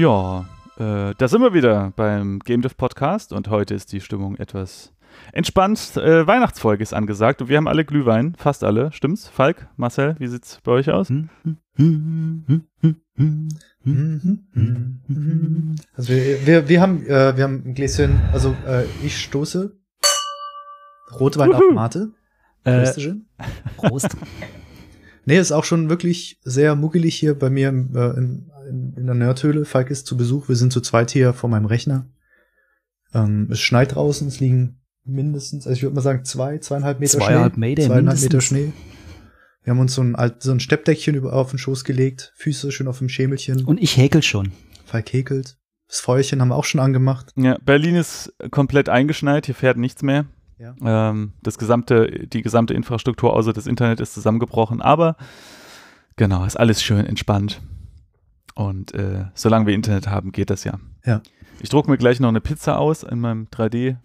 Ja, äh, da sind wir wieder beim Game Dev Podcast und heute ist die Stimmung etwas entspannt. Äh, Weihnachtsfolge ist angesagt und wir haben alle Glühwein, fast alle, stimmt's? Falk, Marcel, wie sieht's bei euch aus? Also wir, wir, wir haben äh, wir haben ein Gläschen, also äh, ich stoße Rotwein auf Mate. Äh, Prösterchen. Prost. Nee, ist auch schon wirklich sehr muckelig hier bei mir im, äh, in, in, in der Nerdhöhle. Falk ist zu Besuch. Wir sind zu zweit hier vor meinem Rechner. Ähm, es schneit draußen, es liegen mindestens, also ich würde mal sagen, zwei, zweieinhalb Meter Zweieinhalb Schnee. Meter zweieinhalb mindestens. Meter Schnee. Wir haben uns so ein, alt, so ein Steppdeckchen über, auf den Schoß gelegt, Füße schön auf dem Schemelchen. Und ich häkel schon. Falk häkelt. Das Feuerchen haben wir auch schon angemacht. Ja, Berlin ist komplett eingeschneit, hier fährt nichts mehr. Ja. Ähm, das gesamte, die gesamte Infrastruktur außer das Internet ist zusammengebrochen, aber genau, ist alles schön entspannt. Und äh, solange wir Internet haben, geht das ja. Ja. Ich drucke mir gleich noch eine Pizza aus in meinem 3D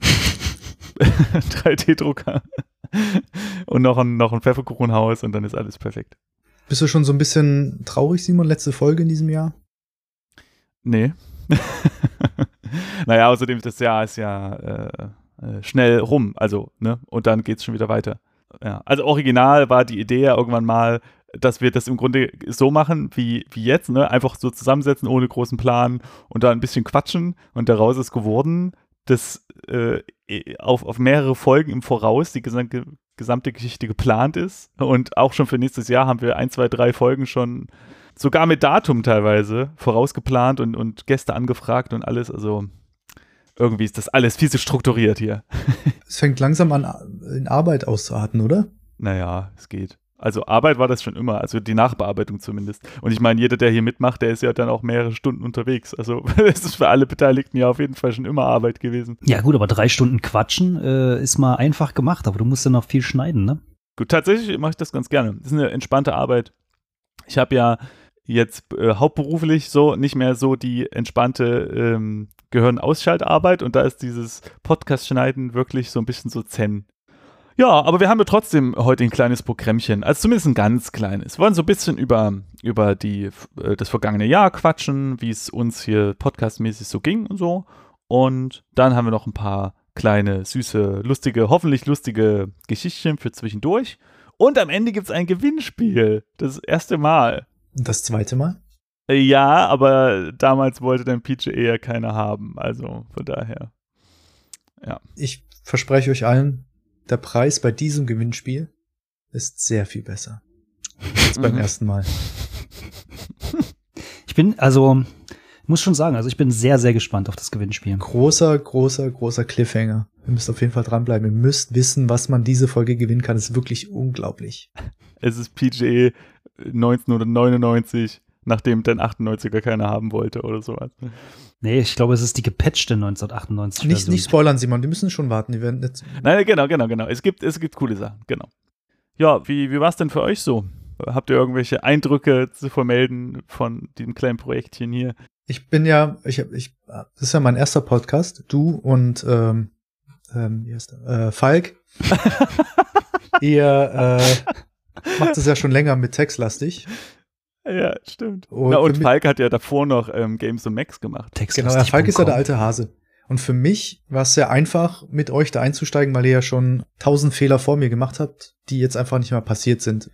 3D-Drucker und noch ein, noch ein Pfefferkuchenhaus und dann ist alles perfekt. Bist du schon so ein bisschen traurig, Simon? Letzte Folge in diesem Jahr? Nee. naja, außerdem das Jahr ist ja äh, äh, schnell rum, also, ne? Und dann geht's schon wieder weiter. Ja. Also original war die Idee ja irgendwann mal, dass wir das im Grunde so machen wie, wie jetzt, ne? Einfach so zusammensetzen ohne großen Plan und da ein bisschen quatschen und daraus ist geworden, dass äh, auf, auf mehrere Folgen im Voraus die gesamte, gesamte Geschichte geplant ist. Und auch schon für nächstes Jahr haben wir ein, zwei, drei Folgen schon sogar mit Datum teilweise vorausgeplant und, und Gäste angefragt und alles. Also irgendwie ist das alles viel zu strukturiert hier. Es fängt langsam an, in Arbeit auszuarten, oder? Naja, es geht. Also Arbeit war das schon immer, also die Nachbearbeitung zumindest. Und ich meine, jeder, der hier mitmacht, der ist ja dann auch mehrere Stunden unterwegs. Also es ist für alle Beteiligten ja auf jeden Fall schon immer Arbeit gewesen. Ja gut, aber drei Stunden quatschen äh, ist mal einfach gemacht, aber du musst ja noch viel schneiden, ne? Gut, tatsächlich mache ich das ganz gerne. Das ist eine entspannte Arbeit. Ich habe ja jetzt äh, hauptberuflich so nicht mehr so die entspannte ähm, Gehirn-Ausschaltarbeit und da ist dieses Podcast-Schneiden wirklich so ein bisschen so zen. Ja, aber wir haben ja trotzdem heute ein kleines Programmchen, also zumindest ein ganz kleines. Wir wollen so ein bisschen über, über die, äh, das vergangene Jahr quatschen, wie es uns hier podcastmäßig so ging und so. Und dann haben wir noch ein paar kleine, süße, lustige, hoffentlich lustige Geschichtchen für zwischendurch. Und am Ende gibt es ein Gewinnspiel. Das erste Mal. Das zweite Mal? Äh, Ja, aber damals wollte dein PGA ja keiner haben. Also von daher. Ich verspreche euch allen, der Preis bei diesem Gewinnspiel ist sehr viel besser als beim Mhm. ersten Mal. Ich bin, also, ich muss schon sagen, also ich bin sehr, sehr gespannt auf das Gewinnspiel. Großer, großer, großer Cliffhanger. Ihr müsst auf jeden Fall dranbleiben. Ihr müsst wissen, was man diese Folge gewinnen kann. Das ist wirklich unglaublich. Es ist PGA 1999, nachdem den 98er keiner haben wollte oder sowas. Nee, ich glaube, es ist die gepatchte 1998 Nicht, nicht spoilern, Simon. Die müssen schon warten. Die werden jetzt Nein, genau, genau, genau. Es gibt, es gibt coole Sachen, genau. Ja, wie, wie war es denn für euch so? Habt ihr irgendwelche Eindrücke zu vermelden von diesem kleinen Projektchen hier? Ich bin ja, ich, hab- ich, das ist ja mein erster Podcast. Du und ähm, ähm, wie heißt der? Äh, Falk. Ihr äh, macht es ja schon länger mit textlastig. Ja, stimmt. Und Na, und Falk hat ja davor noch ähm, Games und Max gemacht. Genau, der Falk ist ja der alte Hase. Und für mich war es sehr einfach, mit euch da einzusteigen, weil ihr ja schon tausend Fehler vor mir gemacht habt, die jetzt einfach nicht mehr passiert sind.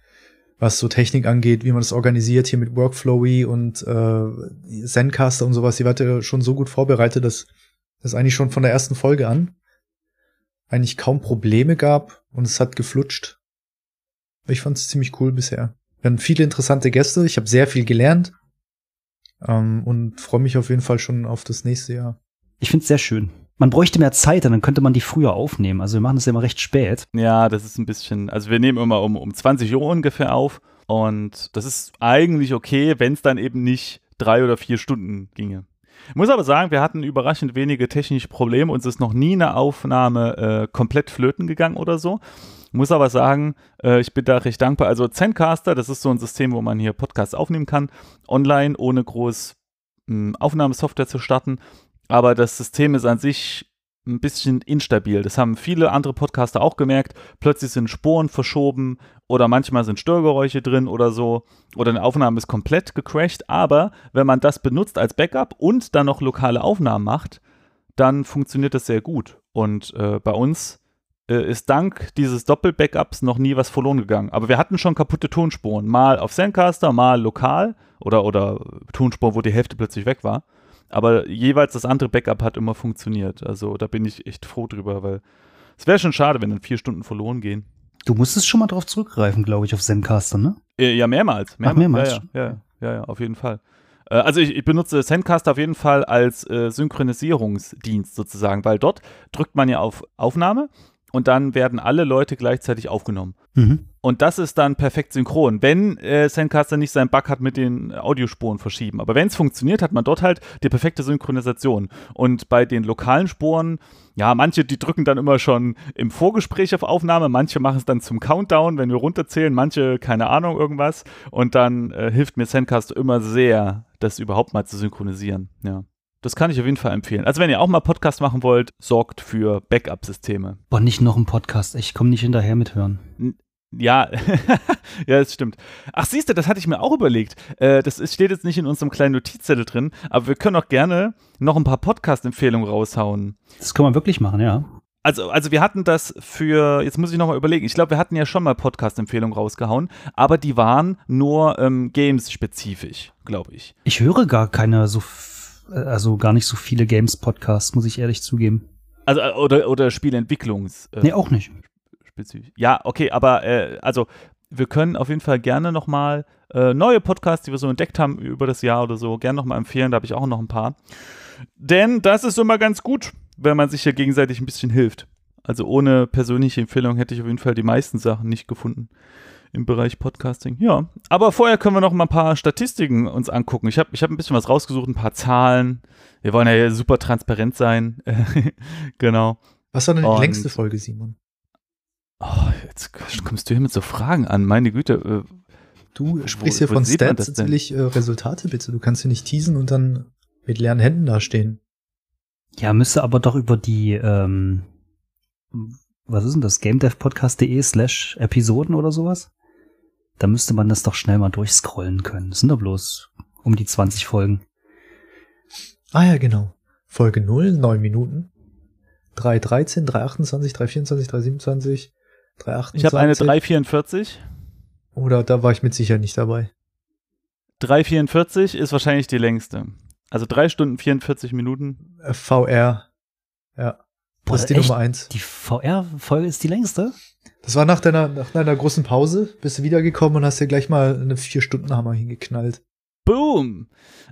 Was so Technik angeht, wie man das organisiert hier mit Workflowy und äh, Zencaster und sowas. Ihr wart ja schon so gut vorbereitet, dass es eigentlich schon von der ersten Folge an eigentlich kaum Probleme gab und es hat geflutscht. Ich fand es ziemlich cool bisher. Wir hatten viele interessante Gäste. Ich habe sehr viel gelernt ähm, und freue mich auf jeden Fall schon auf das nächste Jahr. Ich finde es sehr schön. Man bräuchte mehr Zeit, dann könnte man die früher aufnehmen. Also wir machen das ja immer recht spät. Ja, das ist ein bisschen, also wir nehmen immer um, um 20 Uhr ungefähr auf und das ist eigentlich okay, wenn es dann eben nicht drei oder vier Stunden ginge. Ich muss aber sagen, wir hatten überraschend wenige technische Probleme. Uns ist noch nie eine Aufnahme äh, komplett flöten gegangen oder so. Muss aber sagen, äh, ich bin da recht dankbar. Also Zencaster, das ist so ein System, wo man hier Podcasts aufnehmen kann, online, ohne groß mh, Aufnahmesoftware zu starten. Aber das System ist an sich ein bisschen instabil. Das haben viele andere Podcaster auch gemerkt. Plötzlich sind Spuren verschoben oder manchmal sind Störgeräusche drin oder so. Oder eine Aufnahme ist komplett gecrashed. Aber wenn man das benutzt als Backup und dann noch lokale Aufnahmen macht, dann funktioniert das sehr gut. Und äh, bei uns ist dank dieses Doppel-Backups noch nie was verloren gegangen. Aber wir hatten schon kaputte Tonspuren. Mal auf Zencaster, mal lokal oder, oder Tonspuren, wo die Hälfte plötzlich weg war. Aber jeweils das andere Backup hat immer funktioniert. Also da bin ich echt froh drüber, weil es wäre schon schade, wenn dann vier Stunden verloren gehen. Du musstest schon mal drauf zurückgreifen, glaube ich, auf Zencaster, ne? Äh, ja, mehrmals. Ach, mehrmals. Ja, ja, ja, ja, auf jeden Fall. Äh, also ich, ich, benutze Zencaster auf jeden Fall als äh, Synchronisierungsdienst sozusagen, weil dort drückt man ja auf Aufnahme und dann werden alle Leute gleichzeitig aufgenommen. Mhm. Und das ist dann perfekt synchron, wenn äh, Sandcaster nicht seinen Bug hat mit den Audiospuren verschieben. Aber wenn es funktioniert, hat man dort halt die perfekte Synchronisation. Und bei den lokalen Spuren, ja, manche, die drücken dann immer schon im Vorgespräch auf Aufnahme, manche machen es dann zum Countdown, wenn wir runterzählen, manche, keine Ahnung, irgendwas. Und dann äh, hilft mir Sandcaster immer sehr, das überhaupt mal zu synchronisieren. Ja. Das kann ich auf jeden Fall empfehlen. Also wenn ihr auch mal Podcast machen wollt, sorgt für Backup-Systeme. Boah, nicht noch ein Podcast. Ich komme nicht hinterher mithören. Ja, ja, das stimmt. Ach, siehst du, das hatte ich mir auch überlegt. Äh, das ist, steht jetzt nicht in unserem kleinen Notizzettel drin, aber wir können auch gerne noch ein paar Podcast-Empfehlungen raushauen. Das kann man wirklich machen, ja. Also, also wir hatten das für, jetzt muss ich nochmal überlegen, ich glaube, wir hatten ja schon mal Podcast-Empfehlungen rausgehauen, aber die waren nur ähm, Games-spezifisch, glaube ich. Ich höre gar keine so also gar nicht so viele Games-Podcasts, muss ich ehrlich zugeben. Also, äh, oder, oder Spielentwicklungs. Äh, nee, auch nicht. Spezifisch. Ja, okay, aber äh, also wir können auf jeden Fall gerne nochmal äh, neue Podcasts, die wir so entdeckt haben über das Jahr oder so, gerne nochmal empfehlen. Da habe ich auch noch ein paar. Denn das ist immer ganz gut, wenn man sich hier gegenseitig ein bisschen hilft. Also ohne persönliche Empfehlung hätte ich auf jeden Fall die meisten Sachen nicht gefunden im Bereich Podcasting. Ja, aber vorher können wir noch mal ein paar Statistiken uns angucken. Ich habe ich hab ein bisschen was rausgesucht, ein paar Zahlen. Wir wollen ja super transparent sein. genau. Was war denn die Und, längste Folge, Simon? Oh, jetzt kommst du hier mit so Fragen an. Meine Güte. Äh, du sprichst hier von Stats, jetzt will ich äh, Resultate bitte. Du kannst hier nicht teasen und dann mit leeren Händen dastehen. Ja, müsste aber doch über die ähm, was ist denn das? GameDevPodcast.de slash Episoden oder sowas? Da müsste man das doch schnell mal durchscrollen können. Das sind doch bloß um die 20 Folgen. Ah ja, genau. Folge 0, 9 Minuten. 313, 328, 324, 327, 328. Ich habe eine 344. Oder da war ich mit sicher nicht dabei. 344 ist wahrscheinlich die längste. Also 3 Stunden 44 Minuten. Äh, VR. Ja. Boah, das ist die echt? Nummer 1. Die VR-Folge ist die längste? Das war nach deiner, nach deiner großen Pause, bist du wiedergekommen und hast dir gleich mal eine Vier-Stunden-Hammer hingeknallt. Boom!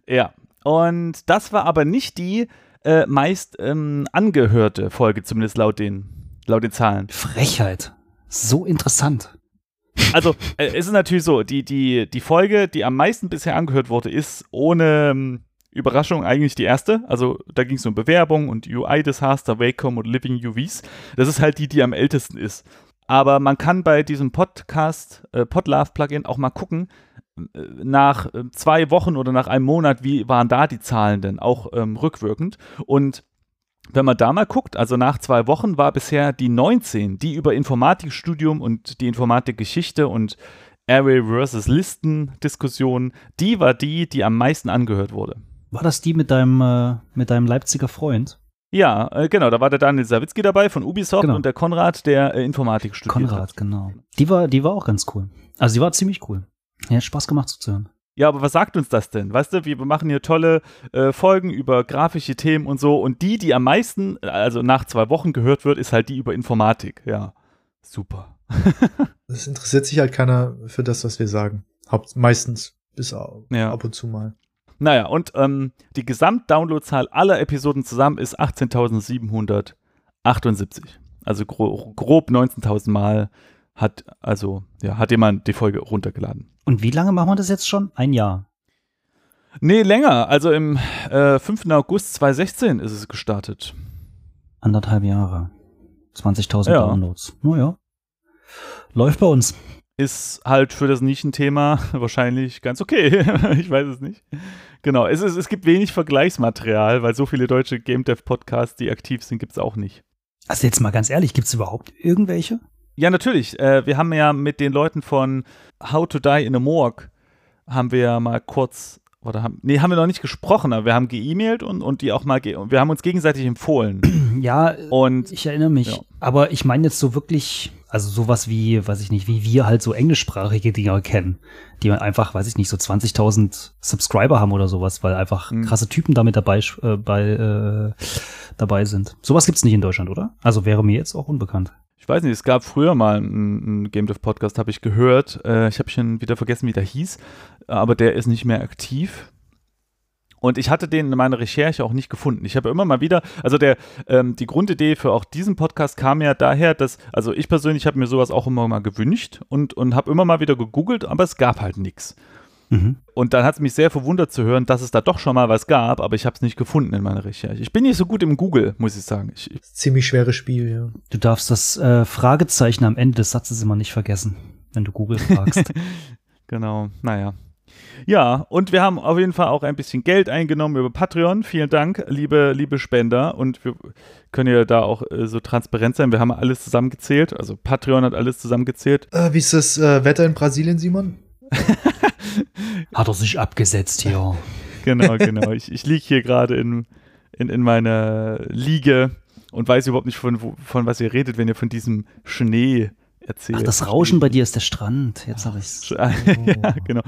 Ja. Und das war aber nicht die äh, meist ähm, angehörte Folge, zumindest laut den, laut den Zahlen. Frechheit. So interessant. Also, äh, es ist natürlich so, die, die, die Folge, die am meisten bisher angehört wurde, ist ohne ähm, Überraschung eigentlich die erste. Also da ging es um Bewerbung und UI-Disaster, Wacom und Living UVs. Das ist halt die, die am ältesten ist. Aber man kann bei diesem Podcast, äh, Podlove-Plugin auch mal gucken, äh, nach äh, zwei Wochen oder nach einem Monat, wie waren da die Zahlen denn, auch ähm, rückwirkend. Und wenn man da mal guckt, also nach zwei Wochen war bisher die 19, die über Informatikstudium und die Informatikgeschichte und Array versus Listen Diskussion, die war die, die am meisten angehört wurde. War das die mit deinem, äh, mit deinem Leipziger Freund? Ja, äh, genau, da war der Daniel Sawicki dabei von Ubisoft genau. und der Konrad, der äh, Informatik studiert Konrad, hat. genau. Die war, die war auch ganz cool. Also die war ziemlich cool. Ja, hat Spaß gemacht zuzuhören. Ja, aber was sagt uns das denn? Weißt du, wir machen hier tolle äh, Folgen über grafische Themen und so und die, die am meisten, also nach zwei Wochen gehört wird, ist halt die über Informatik. Ja, super. Es interessiert sich halt keiner für das, was wir sagen. Haupt meistens, bis ja. ab und zu mal. Naja, und ähm, die Gesamtdownloadzahl aller Episoden zusammen ist 18.778. Also gro grob 19.000 Mal hat, also, ja, hat jemand die Folge runtergeladen. Und wie lange machen wir das jetzt schon? Ein Jahr? Nee, länger. Also im äh, 5. August 2016 ist es gestartet. Anderthalb Jahre. 20.000 ja. Downloads. Naja. Läuft bei uns. ist halt für das Nischenthema wahrscheinlich ganz okay. ich weiß es nicht. Genau, es, ist, es gibt wenig Vergleichsmaterial, weil so viele deutsche Game Dev Podcasts, die aktiv sind, gibt es auch nicht. Also jetzt mal ganz ehrlich, gibt es überhaupt irgendwelche? Ja, natürlich. Äh, wir haben ja mit den Leuten von How to Die in a Morgue haben wir ja mal kurz oder haben, nee, haben wir noch nicht gesprochen, aber wir haben geemailt und, und die auch mal, wir haben uns gegenseitig empfohlen. Ja, und ich erinnere mich. Ja. Aber ich meine jetzt so wirklich, also sowas wie, weiß ich nicht, wie wir halt so englischsprachige Dinger kennen, die einfach, weiß ich nicht, so 20.000 Subscriber haben oder sowas, weil einfach mhm. krasse Typen damit dabei, äh, bei, äh, dabei sind. Sowas gibt's nicht in Deutschland, oder? Also wäre mir jetzt auch unbekannt. Ich weiß nicht, es gab früher mal einen, einen Game Dev Podcast, habe ich gehört. Äh, ich habe schon wieder vergessen, wie der hieß aber der ist nicht mehr aktiv. Und ich hatte den in meiner Recherche auch nicht gefunden. Ich habe immer mal wieder, also der, ähm, die Grundidee für auch diesen Podcast kam ja daher, dass, also ich persönlich habe mir sowas auch immer mal gewünscht und, und habe immer mal wieder gegoogelt, aber es gab halt nichts. Mhm. Und dann hat es mich sehr verwundert zu hören, dass es da doch schon mal was gab, aber ich habe es nicht gefunden in meiner Recherche. Ich bin nicht so gut im Google, muss ich sagen. Ich, Ziemlich schweres Spiel, ja. Du darfst das äh, Fragezeichen am Ende des Satzes immer nicht vergessen, wenn du Google fragst. genau, naja. Ja, und wir haben auf jeden Fall auch ein bisschen Geld eingenommen über Patreon. Vielen Dank, liebe, liebe Spender. Und wir können ja da auch äh, so transparent sein. Wir haben alles zusammengezählt. Also Patreon hat alles zusammengezählt. Äh, wie ist das äh, Wetter in Brasilien, Simon? hat er sich abgesetzt hier. genau, genau. Ich, ich liege hier gerade in, in, in meiner Liege und weiß überhaupt nicht, von, von was ihr redet, wenn ihr von diesem Schnee erzählt. Ach, das Rauschen bei dir ist der Strand. Jetzt habe ich es. ja, genau.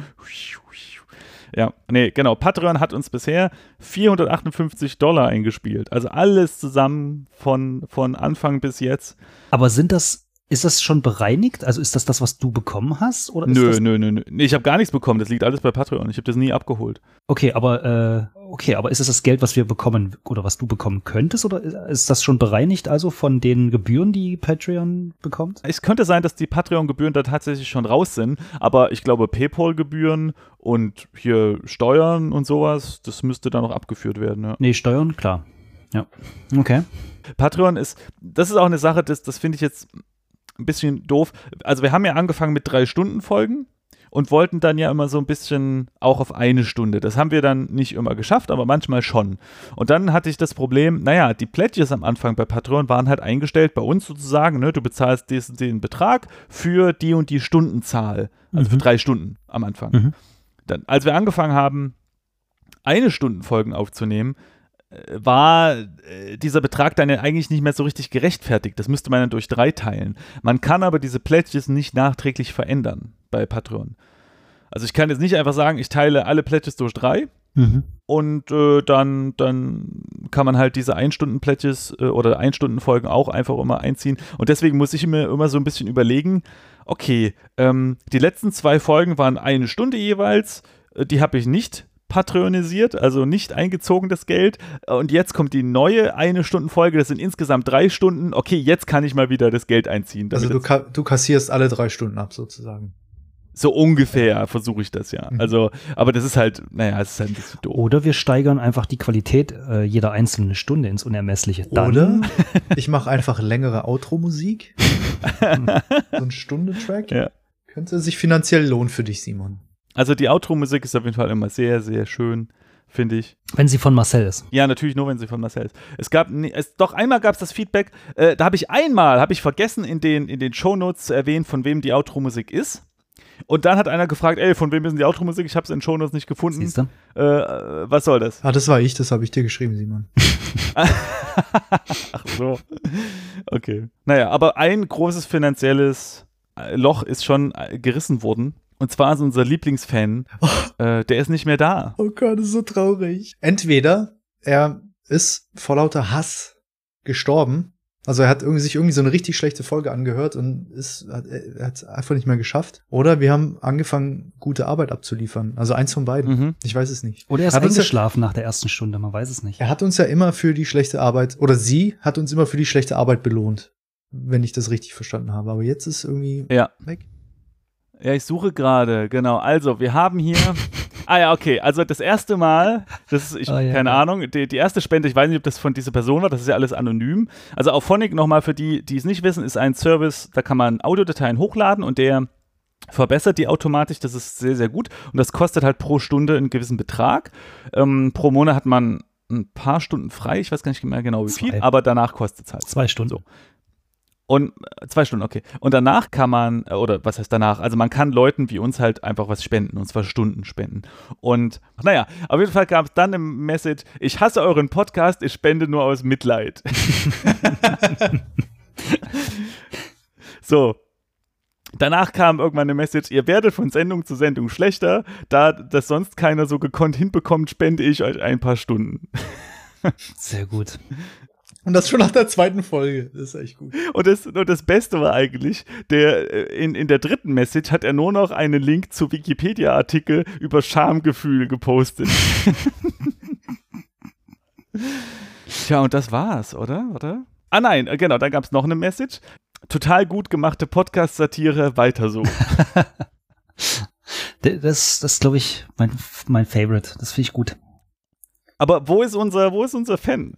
Ja, nee, genau. Patreon hat uns bisher 458 Dollar eingespielt. Also alles zusammen von, von Anfang bis jetzt. Aber sind das ist das schon bereinigt? Also ist das das, was du bekommen hast? Oder nö, nö, nö, nö. Ich habe gar nichts bekommen. Das liegt alles bei Patreon. Ich habe das nie abgeholt. Okay, aber äh, okay, aber ist es das Geld, was wir bekommen oder was du bekommen könntest? Oder ist das schon bereinigt also von den Gebühren, die Patreon bekommt? Es könnte sein, dass die Patreon-Gebühren da tatsächlich schon raus sind. Aber ich glaube, PayPal-Gebühren und hier Steuern und sowas, das müsste da noch abgeführt werden. Ja. Nee, Steuern, klar. Ja. Okay. Patreon ist, das ist auch eine Sache, das, das finde ich jetzt ein bisschen doof. Also wir haben ja angefangen mit drei Stunden Folgen und wollten dann ja immer so ein bisschen auch auf eine Stunde. Das haben wir dann nicht immer geschafft, aber manchmal schon. Und dann hatte ich das Problem, naja, die Pledges am Anfang bei Patreon waren halt eingestellt bei uns sozusagen, ne? Du bezahlst diesen, den Betrag für die und die Stundenzahl. Also mhm. für drei Stunden am Anfang. Mhm. Dann, als wir angefangen haben, eine Stunden Folgen aufzunehmen, war äh, dieser Betrag dann ja eigentlich nicht mehr so richtig gerechtfertigt. Das müsste man dann durch drei teilen. Man kann aber diese Pledges nicht nachträglich verändern bei Patreon. Also ich kann jetzt nicht einfach sagen, ich teile alle Pledges durch drei mhm. und äh, dann, dann kann man halt diese Ein-Stunden-Pledges äh, oder Ein-Stunden-Folgen auch einfach immer einziehen. Und deswegen muss ich mir immer so ein bisschen überlegen, okay, ähm, die letzten zwei Folgen waren eine Stunde jeweils, äh, die habe ich nicht patronisiert, also nicht eingezogen das Geld. Und jetzt kommt die neue eine Stunden Folge, das sind insgesamt drei Stunden. Okay, jetzt kann ich mal wieder das Geld einziehen. Also du, ka du kassierst alle drei Stunden ab sozusagen. So ungefähr versuche ich das ja. Mhm. Also, aber das ist halt, naja, es ist halt ein bisschen doof. Oder wir steigern einfach die Qualität äh, jeder einzelnen Stunde ins Unermessliche. Dann Oder ich mache einfach längere Outro-Musik. so ein Stunde-Track. Ja. Könnte sich finanziell lohnen für dich, Simon. Also die Outro-Musik ist auf jeden Fall immer sehr, sehr schön, finde ich. Wenn sie von Marcel ist. Ja, natürlich nur, wenn sie von Marcel ist. Es gab, es, doch einmal gab es das Feedback, äh, da habe ich einmal, habe ich vergessen in den, in den Shownotes zu erwähnen, von wem die Outro-Musik ist. Und dann hat einer gefragt, ey, von wem ist denn die Outro-Musik? Ich habe es in den Shownotes nicht gefunden. Siehst du? Äh, was soll das? Ah, das war ich, das habe ich dir geschrieben, Simon. Ach so. Okay. Naja, aber ein großes finanzielles Loch ist schon äh, gerissen worden und zwar ist unser Lieblingsfan, oh. äh, der ist nicht mehr da. Oh Gott, das ist so traurig. Entweder er ist vor lauter Hass gestorben. Also er hat irgendwie sich irgendwie so eine richtig schlechte Folge angehört und ist, hat, er hat es einfach nicht mehr geschafft. Oder wir haben angefangen, gute Arbeit abzuliefern. Also eins von beiden. Mhm. Ich weiß es nicht. Oder er ist hat eingeschlafen ja, nach der ersten Stunde, man weiß es nicht. Er hat uns ja immer für die schlechte Arbeit, oder sie hat uns immer für die schlechte Arbeit belohnt. Wenn ich das richtig verstanden habe. Aber jetzt ist irgendwie ja. weg. Ja, ich suche gerade, genau. Also, wir haben hier. ah ja, okay. Also das erste Mal, das ist, ich, oh, ja, keine ja. Ahnung, die, die, erste Spende, ich weiß nicht, ob das von dieser Person war, das ist ja alles anonym. Also auf Phonic nochmal für die, die es nicht wissen, ist ein Service, da kann man Audiodateien hochladen und der verbessert die automatisch. Das ist sehr, sehr gut. Und das kostet halt pro Stunde einen gewissen Betrag. Ähm, pro Monat hat man ein paar Stunden frei. Ich weiß gar nicht mehr genau wie viel, Zwei. aber danach kostet es halt. Zwei Stunden. So. Und äh, zwei Stunden, okay. Und danach kann man, äh, oder was heißt danach? Also man kann Leuten wie uns halt einfach was spenden, und zwar Stunden spenden. Und naja, auf jeden Fall gab es dann eine Message, ich hasse euren Podcast, ich spende nur aus Mitleid. so. Danach kam irgendwann eine Message, ihr werdet von Sendung zu Sendung schlechter, da das sonst keiner so gekonnt hinbekommt, spende ich euch ein paar Stunden. Sehr gut. Und das schon nach der zweiten Folge. Das ist echt gut. Und das, und das Beste war eigentlich, der, äh, in, in der dritten Message hat er nur noch einen Link zu Wikipedia-Artikel über Schamgefühl gepostet. Tja, und das war's, oder? oder? Ah nein, äh, genau, da gab es noch eine Message. Total gut gemachte Podcast-Satire, weiter so. Das, das ist, glaube ich, mein, mein Favorite. Das finde ich gut. Aber wo ist unser, wo ist unser Fan?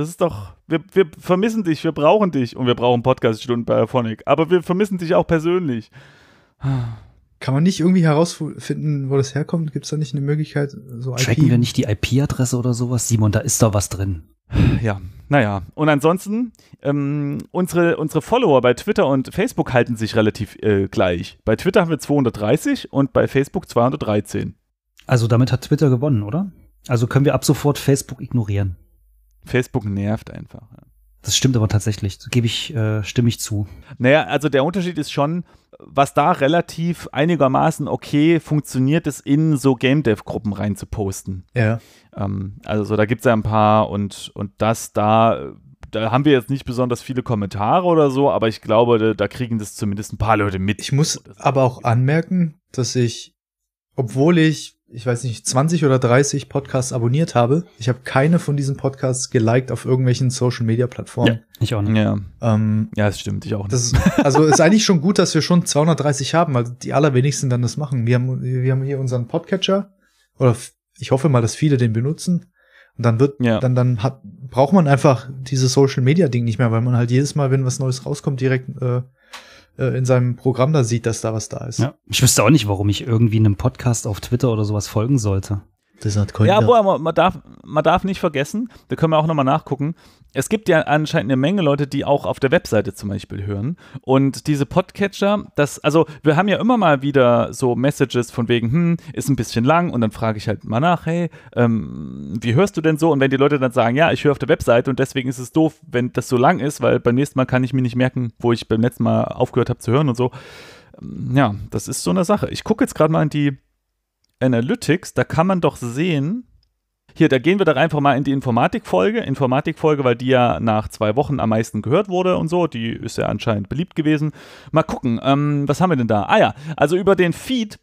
Das ist doch, wir, wir vermissen dich, wir brauchen dich und wir brauchen Podcast-Stunden bei Aphonic, aber wir vermissen dich auch persönlich. Kann man nicht irgendwie herausfinden, wo das herkommt? Gibt es da nicht eine Möglichkeit, so Tracken wir nicht die IP-Adresse oder sowas? Simon, da ist doch was drin. Ja, naja. Und ansonsten, ähm, unsere, unsere Follower bei Twitter und Facebook halten sich relativ äh, gleich. Bei Twitter haben wir 230 und bei Facebook 213. Also damit hat Twitter gewonnen, oder? Also können wir ab sofort Facebook ignorieren. Facebook nervt einfach. Das stimmt aber tatsächlich. Das gebe ich, äh, stimme ich zu. Naja, also der Unterschied ist schon, was da relativ einigermaßen okay funktioniert, ist in so Game Dev-Gruppen rein zu posten. Ja. Ähm, also so, da gibt es ja ein paar und, und das da, da haben wir jetzt nicht besonders viele Kommentare oder so, aber ich glaube, da, da kriegen das zumindest ein paar Leute mit. Ich muss aber auch anmerken, dass ich, obwohl ich, ich weiß nicht, 20 oder 30 Podcasts abonniert habe, ich habe keine von diesen Podcasts geliked auf irgendwelchen Social Media Plattformen. Ich auch nicht. Ja, Ähm, ja, das stimmt, ich auch nicht. das ist, also ist eigentlich schon gut, dass wir schon 230 haben, weil die allerwenigsten dann das machen. Wir haben, wir haben hier unseren Podcatcher oder ich hoffe mal, dass viele den benutzen. Und dann wird, Ja. dann, dann hat, braucht man einfach dieses Social Media Ding nicht mehr, weil man halt jedes Mal, wenn was Neues rauskommt, direkt äh, äh, in seinem Programm da sieht, dass da was da ist. Ja. Ich wüsste auch nicht, warum ich irgendwie einem Podcast auf Twitter oder sowas folgen sollte. Das hat Ja, aber man, man, darf, man darf nicht vergessen, da können wir auch nochmal nachgucken. Es gibt ja anscheinend eine Menge Leute, die auch auf der Webseite zum Beispiel hören. Und diese Podcatcher, das, also wir haben ja immer mal wieder so Messages von wegen, hm, ist ein bisschen lang und dann frage ich halt mal nach, hey, ähm, wie hörst du denn so? Und wenn die Leute dann sagen, ja, ich höre auf der Webseite und deswegen ist es doof, wenn das so lang ist, weil beim nächsten Mal kann ich mir nicht merken, wo ich beim letzten Mal aufgehört habe zu hören und so. Ähm, Ja, das ist so eine Sache. Ich gucke jetzt gerade mal in die Analytics, da kann man doch sehen, hier, da gehen wir doch einfach mal in die Informatikfolge. Informatikfolge, weil die ja nach zwei Wochen am meisten gehört wurde und so. Die ist ja anscheinend beliebt gewesen. Mal gucken, ähm, was haben wir denn da? Ah ja, also über den Feed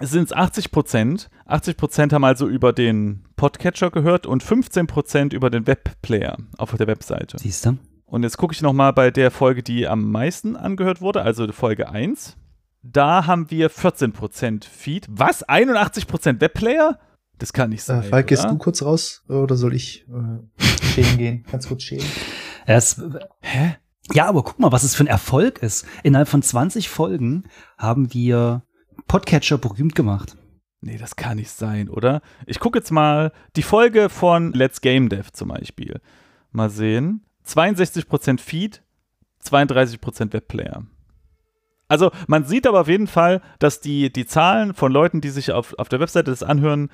sind es 80 Prozent. 80 Prozent haben also über den Podcatcher gehört und 15 Prozent über den Webplayer auf der Webseite. Siehst du? Und jetzt gucke ich nochmal bei der Folge, die am meisten angehört wurde, also Folge 1. Da haben wir 14% Feed. Was? 81% Webplayer? Das kann nicht sein. Äh, Falk, gehst du kurz raus oder soll ich äh, stehen gehen? Ganz kurz stehen. Es, Hä? ja, aber guck mal, was es für ein Erfolg ist. Innerhalb von 20 Folgen haben wir Podcatcher berühmt gemacht. Nee, das kann nicht sein, oder? Ich gucke jetzt mal die Folge von Let's Game Dev zum Beispiel. Mal sehen. 62% Feed, 32% Webplayer. Also man sieht aber auf jeden Fall, dass die, die Zahlen von Leuten, die sich auf, auf der Webseite das anhören,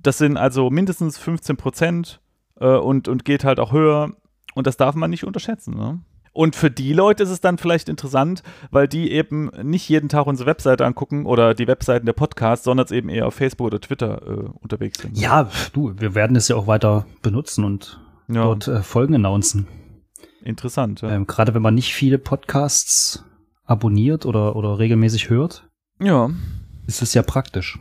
das sind also mindestens 15% äh, und, und geht halt auch höher. Und das darf man nicht unterschätzen. Ne? Und für die Leute ist es dann vielleicht interessant, weil die eben nicht jeden Tag unsere Webseite angucken oder die Webseiten der Podcasts, sondern es eben eher auf Facebook oder Twitter äh, unterwegs sind. Ja, du, wir werden es ja auch weiter benutzen und Ja, dort äh, Folgen announcen. interessant. Ja. Ähm, Gerade wenn man nicht viele Podcasts abonniert oder, oder regelmäßig hört, ja. ist es ja praktisch.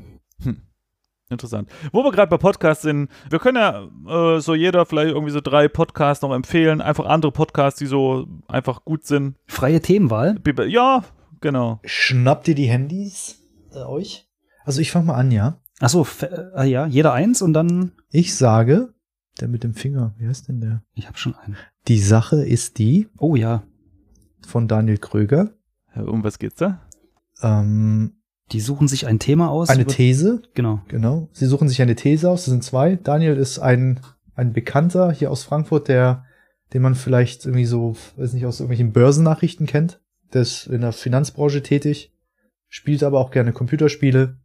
Interessant. Wo wir gerade bei Podcasts sind, wir können ja äh, so jeder vielleicht irgendwie so drei Podcasts noch empfehlen. Einfach andere Podcasts, die so einfach gut sind. Freie Themenwahl. Ja, genau. Schnappt ihr die Handys äh, euch? Also ich fange mal an, ja. Achso, äh, ja, jeder eins und dann. Ich sage, der mit dem Finger, wie heißt denn der? Ich habe schon einen. Die Sache ist die Oh ja. von Daniel Kröger. Um was geht's da? Ähm, Die suchen sich ein Thema aus. eine These, Genau. genau. Sie suchen sich eine These aus. Das sind zwei. Daniel ist ein, ein Bekannter hier aus Frankfurt, der, den man vielleicht irgendwie so, weiß nicht, aus irgendwelchen Börsennachrichten kennt. Der ist in der Finanzbranche tätig, spielt aber auch gerne Computerspiele,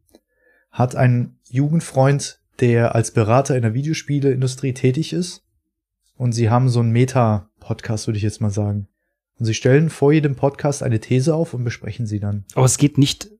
hat einen Jugendfreund, der als Berater in der Videospieleindustrie tätig ist. Und sie haben so einen Meta-Podcast, würde ich jetzt mal sagen. Und sie stellen vor jedem Podcast eine These auf und besprechen sie dann. Aber es geht nicht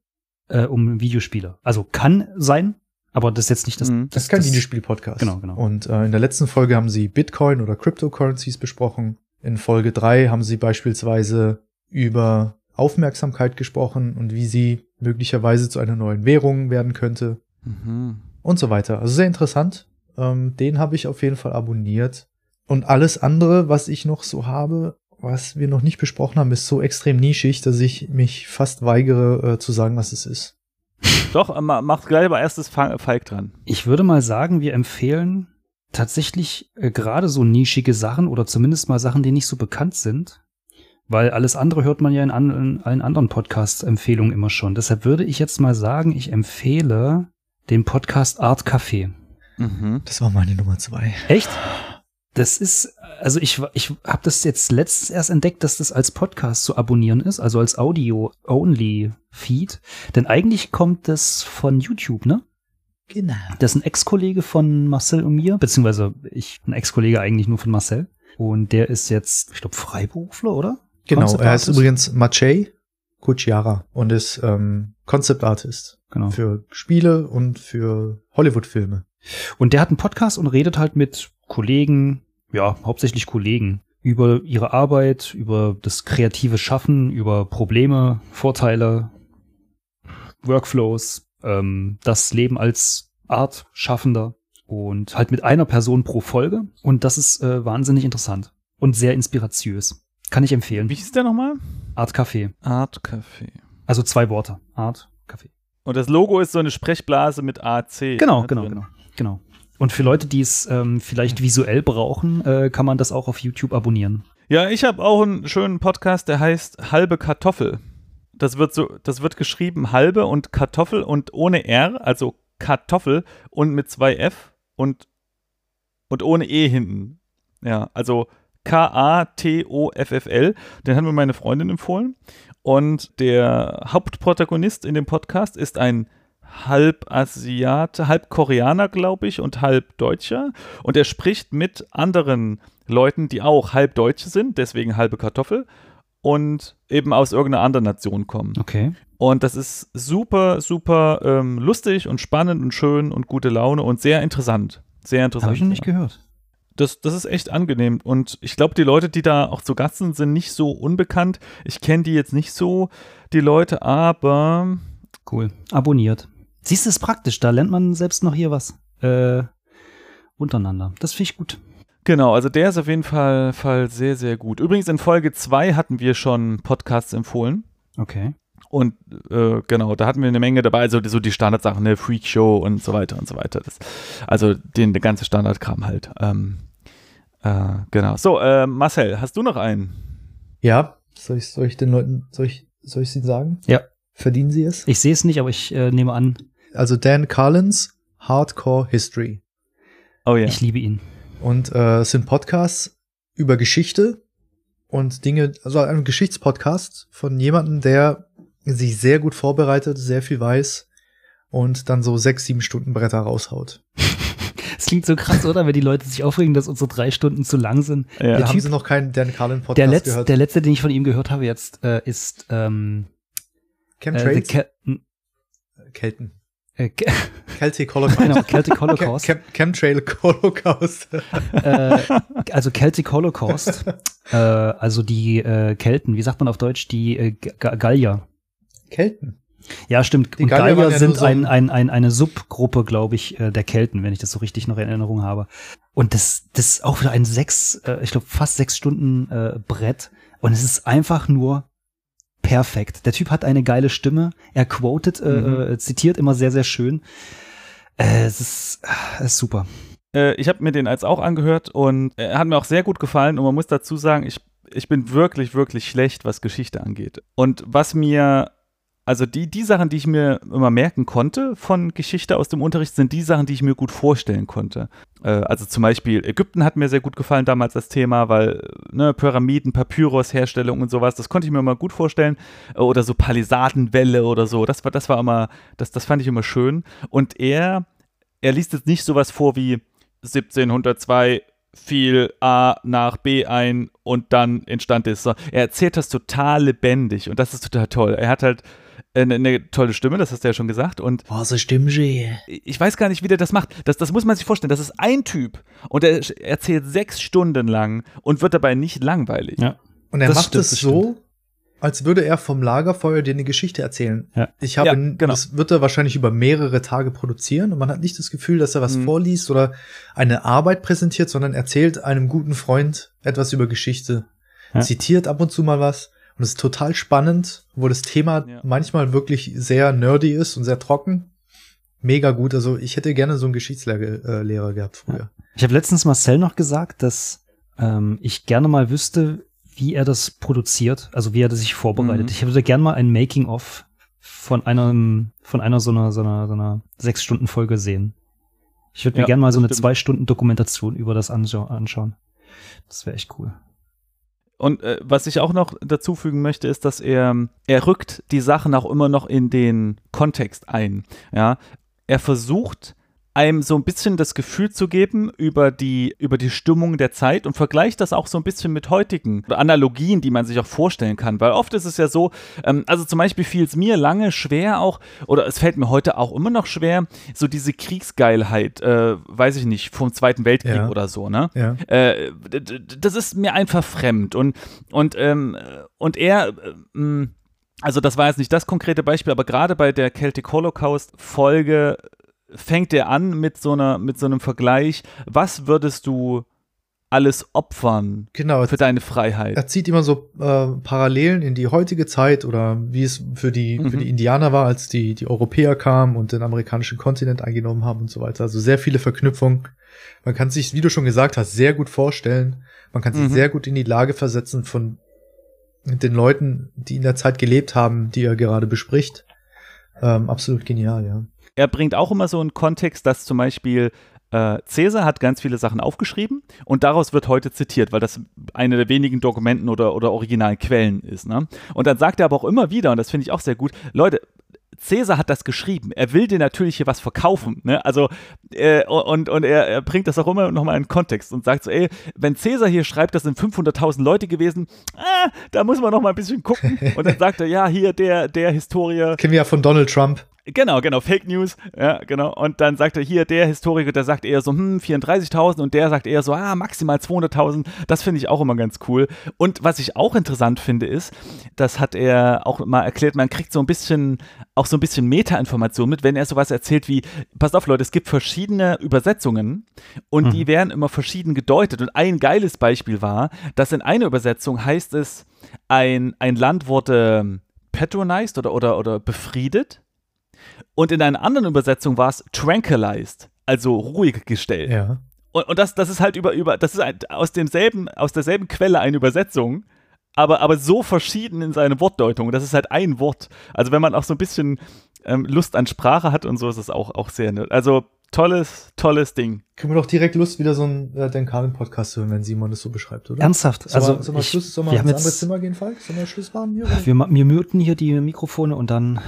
äh, um Videospiele. Also kann sein, aber das ist jetzt nicht das. Mhm. Das ist kein Videospiel-Podcast. Genau, genau. Und äh, in der letzten Folge haben sie Bitcoin oder Cryptocurrencies besprochen. In Folge drei haben sie beispielsweise über Aufmerksamkeit gesprochen und wie sie möglicherweise zu einer neuen Währung werden könnte Mhm. und so weiter. Also sehr interessant. Ähm, den habe ich auf jeden Fall abonniert. Und alles andere, was ich noch so habe, was wir noch nicht besprochen haben, ist so extrem nischig, dass ich mich fast weigere äh, zu sagen, was es ist. Doch, äh, ma- macht gleich aber erstes Fa- Falk dran. Ich würde mal sagen, wir empfehlen tatsächlich äh, gerade so nischige Sachen oder zumindest mal Sachen, die nicht so bekannt sind. Weil alles andere hört man ja in, an, in allen anderen Podcast-Empfehlungen immer schon. Deshalb würde ich jetzt mal sagen, ich empfehle den Podcast Art Café. Mhm. Das war meine Nummer zwei. Echt? Das ist, also ich, ich habe das jetzt letztens erst entdeckt, dass das als Podcast zu abonnieren ist, also als Audio-Only-Feed. Denn eigentlich kommt das von YouTube, ne? Genau. Das ist ein Ex-Kollege von Marcel und mir, beziehungsweise ich, ein Ex-Kollege eigentlich nur von Marcel. Und der ist jetzt, ich glaube, Freiberufler, oder? Genau, Concept er heißt Artist? übrigens Maciej Kuciara und ist ähm, Concept Artist Genau. für Spiele und für Hollywood-Filme. Und der hat einen Podcast und redet halt mit Kollegen, ja, hauptsächlich Kollegen, über ihre Arbeit, über das kreative Schaffen, über Probleme, Vorteile, Workflows, ähm, das Leben als Art-Schaffender und halt mit einer Person pro Folge. Und das ist äh, wahnsinnig interessant und sehr inspiratiös. Kann ich empfehlen. Wie hieß der nochmal? Art Café. Art Café. Also zwei Worte. Art Café. Und das Logo ist so eine Sprechblase mit AC. Genau, genau, drin. genau, genau. Und für Leute, die es ähm, vielleicht visuell brauchen, äh, kann man das auch auf YouTube abonnieren. Ja, ich habe auch einen schönen Podcast, der heißt Halbe Kartoffel. Das wird so, das wird geschrieben halbe und Kartoffel und ohne R, also Kartoffel und mit zwei F und und ohne E hinten. Ja, also K-A-T-O-F-F-L. Den hat mir meine Freundin empfohlen. Und der Hauptprotagonist in dem Podcast ist ein halb Asiate, halb Koreaner, glaube ich, und halb Deutscher. Und er spricht mit anderen Leuten, die auch halb Deutsche sind, deswegen halbe Kartoffel, und eben aus irgendeiner anderen Nation kommen. Okay. Und das ist super, super ähm, lustig und spannend und schön und gute Laune und sehr interessant. Sehr interessant. Habe ich noch nicht ja. gehört. Das, das ist echt angenehm. Und ich glaube, die Leute, die da auch zu Gast sind, sind nicht so unbekannt. Ich kenne die jetzt nicht so, die Leute, aber Cool. Abonniert. Siehst du, ist praktisch. Da lernt man selbst noch hier was. Äh, untereinander. Das finde ich gut. genau, also der ist auf jeden Fall, Fall sehr, sehr gut. Übrigens, in Folge 2 hatten wir schon Podcasts empfohlen. Okay. Und äh, genau, da hatten wir eine Menge dabei, also so die Standardsachen, eine Freak Show und so weiter und so weiter. Das, also den, der ganze Standardkram halt. Ähm, äh, genau. So, äh, Marcel, hast du noch einen? Ja, soll ich, soll ich den Leuten, soll ich, soll ich sie sagen? Ja. Verdienen sie es? Ich sehe es nicht, aber ich äh, nehme an, Also Dan Carlins, Hardcore History. Oh ja. Ich liebe ihn. Und äh, es sind Podcasts über Geschichte und Dinge, also ein Geschichtspodcast von jemandem, der sich sehr gut vorbereitet, sehr viel weiß und dann so sechs, sieben Stunden Bretter raushaut. Es klingt so krass, oder? Wenn die Leute sich aufregen, dass unsere drei Stunden zu lang sind. ja. Der Da haben Typ- sie noch keinen Dan Carlin Podcast Der, Letz-, gehört. der letzte, den ich von ihm gehört habe jetzt, äh, ist ähm, äh, The Äh, Celtic Holocaust. genau, Celtic Holocaust. Chem Chemtrail Holocaust. äh, also Celtic Holocaust. äh, also die äh, Kelten, wie sagt man auf Deutsch? Die äh, Ga- Gallier. Kelten. Ja, stimmt. Die Und Gallier Gallier ja sind so ein, ein- ein, ein, eine Subgruppe, glaube ich, äh, der Kelten, wenn ich das so richtig noch in Erinnerung habe. Und das, das ist auch wieder ein sechs, äh, ich glaube fast sechs Stunden äh, Brett. Und es ist einfach nur perfekt. Der Typ hat eine geile Stimme. Er quotet, äh, Mhm. äh, zitiert immer sehr, sehr schön. Äh, es ist, äh, es ist super. Äh, ich habe mir den als auch angehört und er hat mir auch sehr gut gefallen und man muss dazu sagen, ich, ich bin wirklich, wirklich schlecht, was Geschichte angeht. Und was mir Also die, die Sachen, die ich mir immer merken konnte von Geschichte aus dem Unterricht, sind die Sachen, die ich mir gut vorstellen konnte. Äh, also zum Beispiel Ägypten hat mir sehr gut gefallen damals das Thema, weil ne, Pyramiden, Papyrus-Herstellung und sowas, das konnte ich mir immer gut vorstellen. Äh, oder so Palisadenwelle oder so. Das war, das war immer, das, das fand ich immer schön. Und er, er liest jetzt nicht sowas vor wie 1702 fiel A nach B ein und dann entstand es. Er erzählt das total lebendig und das ist total toll. Er hat halt eine, eine, tolle Stimme, das hast du ja schon gesagt. Und oh, so Stimmje. Ich weiß gar nicht, wie der das macht. Das, das muss man sich vorstellen. Das ist ein Typ und er erzählt sechs Stunden lang und wird dabei nicht langweilig. Ja. Und er das macht es so, als würde er vom Lagerfeuer dir eine Geschichte erzählen. Ja. Ich habe, ja, genau. das wird er wahrscheinlich über mehrere Tage produzieren und man hat nicht das Gefühl, dass er was mhm. vorliest oder eine Arbeit präsentiert, sondern erzählt einem guten Freund etwas über Geschichte, ja. zitiert ab und zu mal was und es ist total spannend, wo das Thema ja. manchmal wirklich sehr nerdy ist und sehr trocken. Mega gut. Also ich hätte gerne so einen Geschichtslehrer gehabt früher. Ich habe letztens Marcel noch gesagt, dass ähm, ich gerne mal wüsste, wie er das produziert, also wie er das sich vorbereitet. Mhm. Ich würde gerne mal ein Making-of von einem, von einer so einer, so einer, so einer sechs Stunden Folge sehen. Ich würde mir ja, gerne mal so eine stimmt. zwei Stunden Dokumentation über das anschauen. Das wäre echt cool. Und äh, was ich auch noch dazu fügen möchte, ist, dass er, er rückt die Sachen auch immer noch in den Kontext ein. Ja, er versucht einem so ein bisschen das Gefühl zu geben über die, über die Stimmung der Zeit und vergleicht das auch so ein bisschen mit heutigen Analogien, die man sich auch vorstellen kann. Weil oft ist es ja so, ähm, also zum Beispiel fiel es mir lange schwer auch, oder es fällt mir heute auch immer noch schwer, so diese Kriegsgeilheit, äh, weiß ich nicht, vom Zweiten Weltkrieg ja. oder so, ne? Ja. Äh, das ist mir einfach fremd. Und, und, ähm, und er, äh, also das war jetzt nicht das konkrete Beispiel, aber gerade bei der Celtic Holocaust Folge fängt er an mit so einer, mit so einem Vergleich. Was würdest du alles opfern genau, für deine Freiheit? Er zieht immer so äh, Parallelen in die heutige Zeit oder wie es für die, mhm. für die Indianer war, als die, die Europäer kamen und den amerikanischen Kontinent eingenommen haben und so weiter. Also sehr viele Verknüpfungen. Man kann sich, wie du schon gesagt hast, sehr gut vorstellen. Man kann sich mhm. sehr gut in die Lage versetzen von den Leuten, die in der Zeit gelebt haben, die er gerade bespricht. Ähm, absolut genial, ja er bringt auch immer so einen Kontext, dass zum Beispiel äh, Cäsar hat ganz viele Sachen aufgeschrieben und daraus wird heute zitiert, weil das eine der wenigen Dokumenten oder, oder originalen Quellen ist. Ne? Und dann sagt er aber auch immer wieder, und das finde ich auch sehr gut, Leute, Cäsar hat das geschrieben. Er will dir natürlich hier was verkaufen. Ne? Also, äh, und, und er, er, bringt das auch immer nochmal in Kontext und sagt so, ey, wenn Cäsar hier schreibt, das sind 500.000 Leute gewesen, ah, da muss man nochmal ein bisschen gucken. Und dann sagt er, ja, hier der, der Historier. Kennen wir ja von Donald Trump. Genau, genau, Fake News, ja, genau. Und dann sagt er hier, der Historiker, der sagt eher so, hm, 34.000 und der sagt eher so, ah, maximal 200.000. Das finde ich auch immer ganz cool. Und was ich auch interessant finde, ist, das hat er auch mal erklärt, man kriegt so ein bisschen, auch so ein bisschen Meta-Information mit, wenn er sowas erzählt wie, passt auf Leute, es gibt verschiedene Übersetzungen und mhm. die werden immer verschieden gedeutet. Und ein geiles Beispiel war, dass in einer Übersetzung heißt es, ein, ein Land wurde patronized oder, oder, oder befriedet und in einer anderen Übersetzung war es tranquilized, also ruhig gestellt. Ja. Und, und das, das ist halt über, über das ist ein, aus demselben, aus derselben Quelle eine Übersetzung, aber, aber so verschieden in seiner Wortdeutung. Das ist halt ein Wort. Also wenn man auch so ein bisschen ähm, Lust an Sprache hat und so, ist es auch, auch sehr nett. Also tolles, tolles Ding. Kriegen wir doch direkt Lust, wieder so einen äh, Dan Carlin-Podcast zu hören, wenn Simon das so beschreibt, oder? Ernsthaft? Soll also, soll mal Schluss, soll mal ins andere Zimmer gehen, Falk? Sollen wir Schluss machen hier? Wir, wir muten hier die Mikrofone und dann.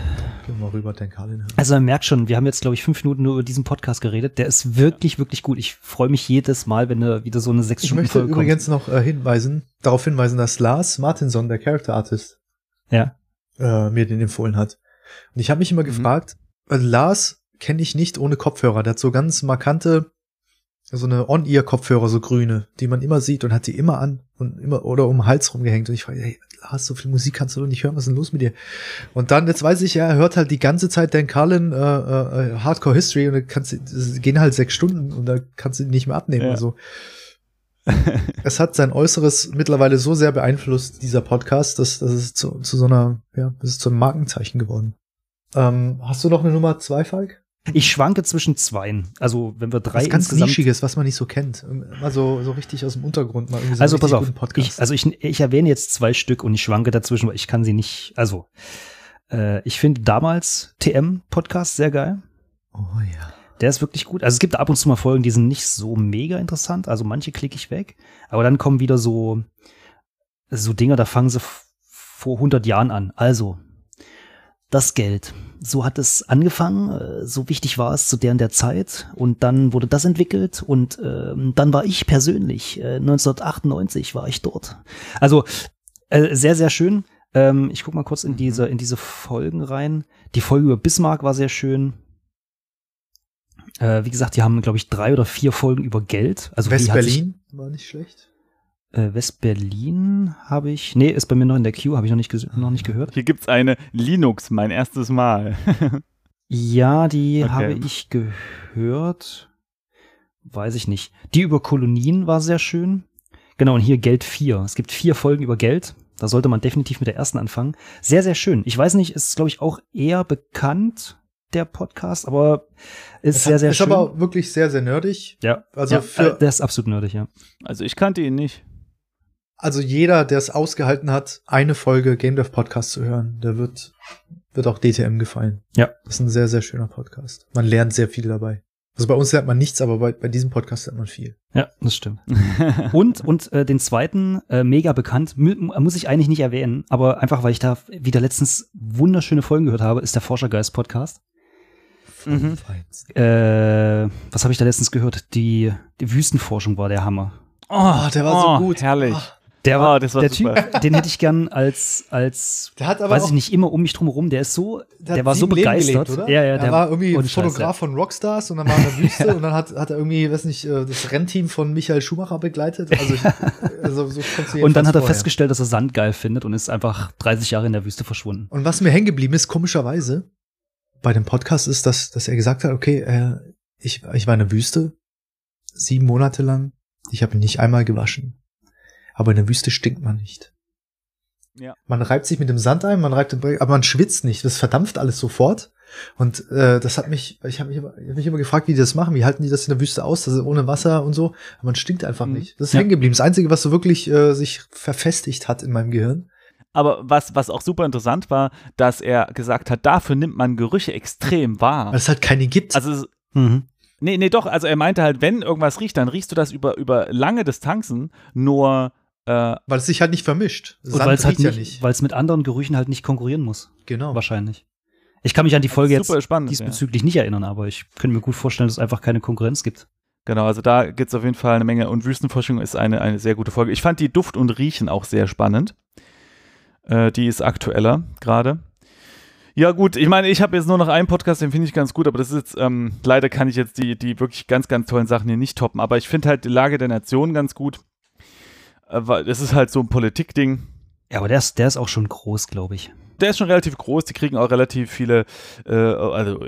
Gehen wir rüber, Carlin hören. Also, man merkt schon, wir haben jetzt, glaube ich, fünf Minuten nur über diesen Podcast geredet. Der ist wirklich, wirklich gut. Ich freue mich jedes Mal, wenn da wieder so eine sechs Stunden Folge kommt. Ich möchte übrigens noch äh, hinweisen, darauf hinweisen, dass Lars Martinson, der Character Artist, ja. äh, mir den empfohlen hat. Und ich habe mich immer mhm. gefragt, also Lars kenne ich nicht ohne Kopfhörer. Der hat so ganz markante, so eine On-Ear-Kopfhörer, so grüne, die man immer sieht und hat die immer an und immer oder um den Hals rumgehängt. Und ich frage, hey, Lars, so viel Musik kannst du doch nicht hören, was ist denn los mit dir? Und dann, jetzt weiß ich ja, er hört halt die ganze Zeit Dan Carlin äh, äh, Hardcore History und dann kannst du, gehen halt sechs Stunden und da kannst du ihn nicht mehr abnehmen. Ja. Also es hat sein Äußeres mittlerweile so sehr beeinflusst, dieser Podcast, dass, dass es zu, zu so einer, ja, das ist zu einem Markenzeichen geworden. Ähm, hast du noch eine Nummer zwei, Falk? Ich schwanke zwischen zweien. Also, wenn wir drei was ganz insgesamt Nischiges, was man nicht so kennt. Mal so, richtig aus dem Untergrund mal irgendwie so Also, pass auf. Ich, also, ich, ich erwähne jetzt zwei Stück und ich schwanke dazwischen, weil ich kann sie nicht, also, Äh, ich finde damals TM-Podcast sehr geil. Oh ja. Der ist wirklich gut. Also es gibt ab und zu mal Folgen, die sind nicht so mega interessant. Also manche klicke ich weg. Aber dann kommen wieder so, so Dinger, da fangen sie vor 100 Jahren an. Also, das Geld. So hat es angefangen, äh, so wichtig war es zu deren der Zeit und dann wurde das entwickelt und ähm, dann war ich persönlich, äh, 1998 war ich dort. Also äh, sehr, sehr schön. Ähm, ich guck mal kurz in diese, in diese Folgen rein. Die Folge über Bismarck war sehr schön. Äh, wie gesagt, die haben, glaube ich, drei oder vier Folgen über Geld. Also West-Berlin war nicht schlecht. Äh, West-Berlin habe ich. Nee, ist bei mir noch in der Queue, habe ich noch nicht, noch nicht gehört. Hier gibt's eine Linux, mein erstes Mal. Ja, die Okay. habe ich gehört. Weiß ich nicht. Die über Kolonien war sehr schön. Genau, und hier Geld 4. Es gibt vier Folgen über Geld. Da sollte man definitiv mit der ersten anfangen. Sehr, sehr schön. Ich weiß nicht, ist, glaube ich, auch eher bekannt, der Podcast, aber ist Es sehr, hat- sehr ist schön. aber wirklich sehr, sehr nerdig. ja, Also ja, für, äh, der ist absolut nerdig, ja. Also ich kannte ihn nicht. Also jeder, der es ausgehalten hat, eine Folge Game Dev Podcast zu hören, der wird, wird auch DTM gefallen. Ja. Das ist ein sehr, sehr schöner Podcast. Man lernt sehr viel dabei. Also bei uns lernt man nichts, aber bei, bei diesem Podcast lernt man viel. Ja, das stimmt. Und, und äh, den zweiten, äh, mega bekannt, mu muss ich eigentlich nicht erwähnen, aber einfach, weil ich da wieder letztens wunderschöne Folgen gehört habe, ist der Forschergeist Podcast. Mhm. Äh, was habe ich da letztens gehört? Die, die Wüstenforschung war der Hammer. Oh, der war oh, so gut. Herrlich. Ah, Der Oh, war, das war der super. Typ, den hätte ich gern als, als, der hat aber weiß auch, ich nicht, immer um mich drum herum. Der ist so, der, hat war so begeistert. Gelebt, oder? Ja, ja, er der war irgendwie Scheiß, Fotograf von Rockstars und dann war er in der Wüste und dann hat, hat er irgendwie, weiß nicht, äh, das Rennteam von Michael Schumacher begleitet. Also, ich, also so Und dann hat er vorher. festgestellt, dass er Sand geil findet und ist einfach 30 Jahre in der Wüste verschwunden. Und was mir hängen geblieben ist, komischerweise, bei dem Podcast ist, dass, dass er gesagt hat, okay, äh, ich, ich war in der Wüste, sieben Monate lang, ich habe mich nicht einmal gewaschen. Aber in der Wüste stinkt man nicht. Ja. Man reibt sich mit dem Sand ein, man reibt den aber man schwitzt nicht. Das verdampft alles sofort. Und äh, das hat mich, ich habe mich, immer- ich hab mich immer gefragt, wie die das machen. Wie halten die das in der Wüste aus? Das ist ohne Wasser und so. Aber man stinkt einfach Mhm. nicht. Das ist Ja. hängen geblieben. Das Einzige, was so wirklich äh, sich verfestigt hat in meinem Gehirn. Aber was, was auch super interessant war, dass er gesagt hat, dafür nimmt man Gerüche extrem wahr. Weil es halt keine gibt. Also Mhm. Nee, nee, doch. Also er meinte halt, wenn irgendwas riecht, dann riechst du das über, über lange Distanzen. Nur, äh, weil es sich halt nicht vermischt. Und weil es halt ja nicht, weil es mit anderen Gerüchen halt nicht konkurrieren muss. Genau. Wahrscheinlich. Ich kann mich an die Folge jetzt spannend. Ja. diesbezüglich nicht erinnern, aber ich könnte mir gut vorstellen, dass es einfach keine Konkurrenz gibt. Genau, also da gibt es auf jeden Fall eine Menge. Und Wüstenforschung ist eine, eine sehr gute Folge. Ich fand die Duft und Riechen auch sehr spannend. Äh, die ist aktueller gerade. Ja, gut, ich meine, ich habe jetzt nur noch einen Podcast, den finde ich ganz gut, aber das ist jetzt, ähm, leider kann ich jetzt die, die wirklich ganz, ganz tollen Sachen hier nicht toppen. Aber ich finde halt die Lage der Nation ganz gut. Äh, weil das ist halt so ein Politikding. Ja, aber der ist, der ist auch schon groß, glaube ich. der ist schon relativ groß, die kriegen auch relativ viele, äh, also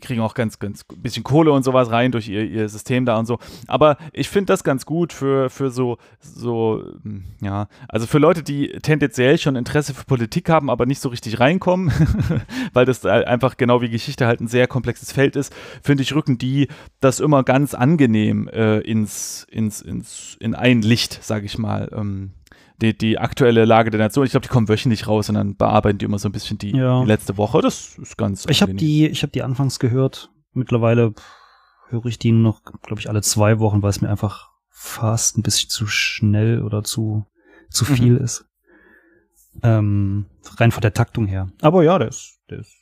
kriegen auch ganz, ganz bisschen Kohle und sowas rein durch ihr, ihr System da und so. Aber ich finde das ganz gut für, für so, so, hm, ja, also für Leute, die tendenziell schon Interesse für Politik haben, aber nicht so richtig reinkommen, weil das einfach genau wie Geschichte halt ein sehr komplexes Feld ist, finde ich, rücken die das immer ganz angenehm äh, ins, ins, ins, in ein Licht, sage ich mal. Ähm, die, die aktuelle Lage der Nation. Ich glaube, die kommen wöchentlich raus und dann bearbeiten die immer so ein bisschen die, Ja. die letzte Woche. Das ist ganz. Ich habe die, ich habe die anfangs gehört. Mittlerweile höre ich die noch, glaube ich, alle zwei Wochen, weil es mir einfach fast ein bisschen zu schnell oder zu zu Mhm. viel ist. Ähm, rein von der Taktung her. Aber ja, der ist, der ist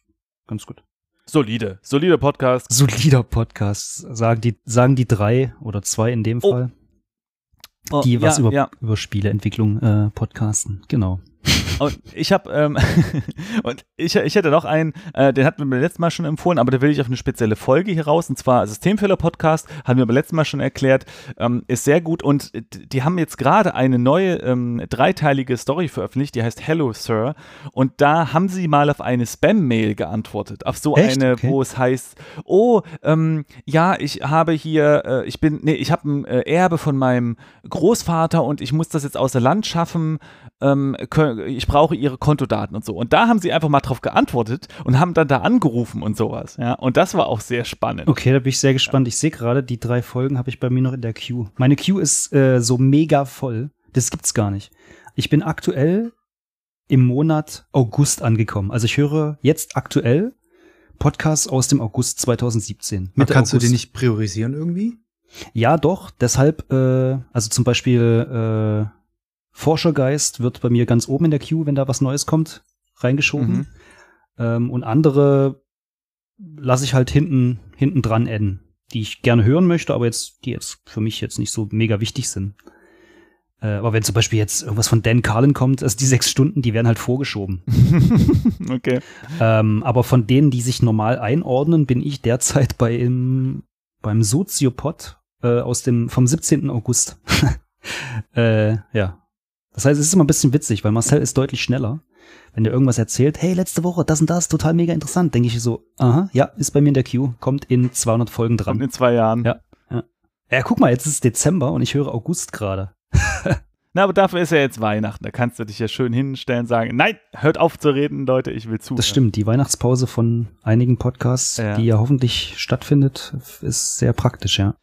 ganz gut. solide, solide Podcast. Solider Podcast, sagen die, sagen die drei oder zwei in dem Oh. Fall, Oh, die was ja, über, ja. über Spieleentwicklung äh, podcasten. Genau. Und ich habe ähm, und ich, ich hätte noch einen, äh, den hatten wir beim letzten Mal schon empfohlen, aber da will ich auf eine spezielle Folge hier raus und zwar Systemfehler Podcast, haben wir beim letzten Mal schon erklärt, ähm, ist sehr gut und die haben jetzt gerade eine neue ähm, dreiteilige Story veröffentlicht, die heißt Hello Sir und da haben sie mal auf eine Spam-Mail geantwortet, auf so Echt? eine, Okay. wo es heißt, oh, ähm, ja, ich habe hier, äh, ich bin, nee, ich habe ein äh, Erbe von meinem Großvater und ich muss das jetzt außer Land schaffen, ähm, ich brauche ihre Kontodaten und so. Und da haben sie einfach mal drauf geantwortet und haben dann da angerufen und sowas, ja. Und das war auch sehr spannend. Okay, da bin ich sehr gespannt. Ich sehe gerade, die drei Folgen habe ich bei mir noch in der Queue. Meine Queue ist äh, so mega voll. Das gibt's gar nicht. Ich bin aktuell im Monat August angekommen. Also ich höre jetzt aktuell Podcasts aus dem August 2017. Mitte kannst August. du den nicht priorisieren irgendwie? Ja, doch. Deshalb, äh, also zum Beispiel äh, Forschergeist wird bei mir ganz oben in der Queue, wenn da was Neues kommt, reingeschoben. Mhm. Ähm, und andere lasse ich halt hinten, hinten dran enden, die ich gerne hören möchte, aber jetzt, die jetzt für mich jetzt nicht so mega wichtig sind. Äh, aber wenn zum Beispiel jetzt irgendwas von Dan Carlin kommt, also die sechs Stunden, die werden halt vorgeschoben. okay. Ähm, aber von denen, die sich normal einordnen, bin ich derzeit bei im, beim Soziopod äh, aus dem vom 17. August. äh, ja. Das heißt, es ist immer ein bisschen witzig, weil Marcel ist deutlich schneller. Wenn der irgendwas erzählt, hey, letzte Woche, das und das, total mega interessant, denke ich so, aha, ja, ist bei mir in der Queue, kommt in 200 Folgen dran. Kommt in zwei Jahren. Ja, ja. Ja, guck mal, jetzt ist Dezember und ich höre August gerade. Na, aber dafür ist ja jetzt Weihnachten. Da kannst du dich ja schön hinstellen und sagen, nein, hört auf zu reden, Leute, ich will zu. Das stimmt. Die Weihnachtspause von einigen Podcasts, ja. die ja hoffentlich stattfindet, ist sehr praktisch, ja.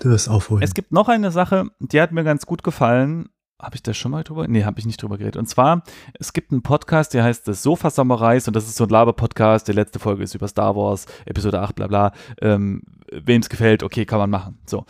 Du wirst aufholen. Es gibt noch eine Sache, die hat mir ganz gut gefallen. Habe ich da schon mal drüber? Nee, habe ich nicht drüber geredet. Und zwar, es gibt einen Podcast, der heißt das Sofa Samurais und das ist so ein Laber-Podcast. Die letzte Folge ist über Star Wars, Episode 8, bla bla. Ähm, Wem es gefällt, okay, kann man machen. So.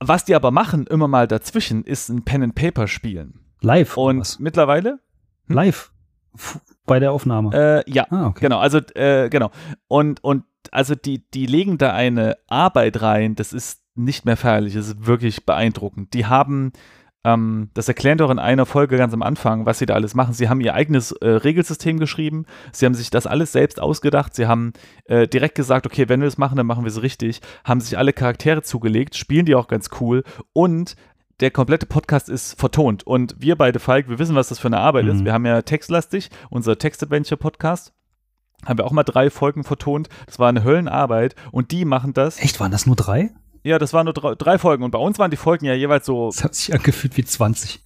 Was die aber machen, immer mal dazwischen, ist ein Pen and Paper spielen. Live. Und was? mittlerweile? Hm? Live. F bei der Aufnahme. Äh, ja, ah, okay. genau. Also äh, genau. Und und also die die legen da eine Arbeit rein. Das ist nicht mehr feierlich. Das ist wirklich beeindruckend. Die haben ähm, das erklären doch in einer Folge ganz am Anfang, was sie da alles machen. Sie haben ihr eigenes äh, Regelsystem geschrieben. Sie haben sich das alles selbst ausgedacht. Sie haben äh, direkt gesagt, okay, wenn wir das machen, dann machen wir es richtig. Haben sich alle Charaktere zugelegt, spielen die auch ganz cool und der komplette Podcast ist vertont. Und wir beide, Falk, wir wissen, was das für eine Arbeit mhm. ist. Wir haben ja textlastig, unser Text-Adventure-Podcast haben wir auch mal drei Folgen vertont. Das war eine Höllenarbeit und die machen das. Echt, waren das nur drei? Ja, das waren nur drei, drei, Folgen und bei uns waren die Folgen ja jeweils so. Das hat sich angefühlt wie 20.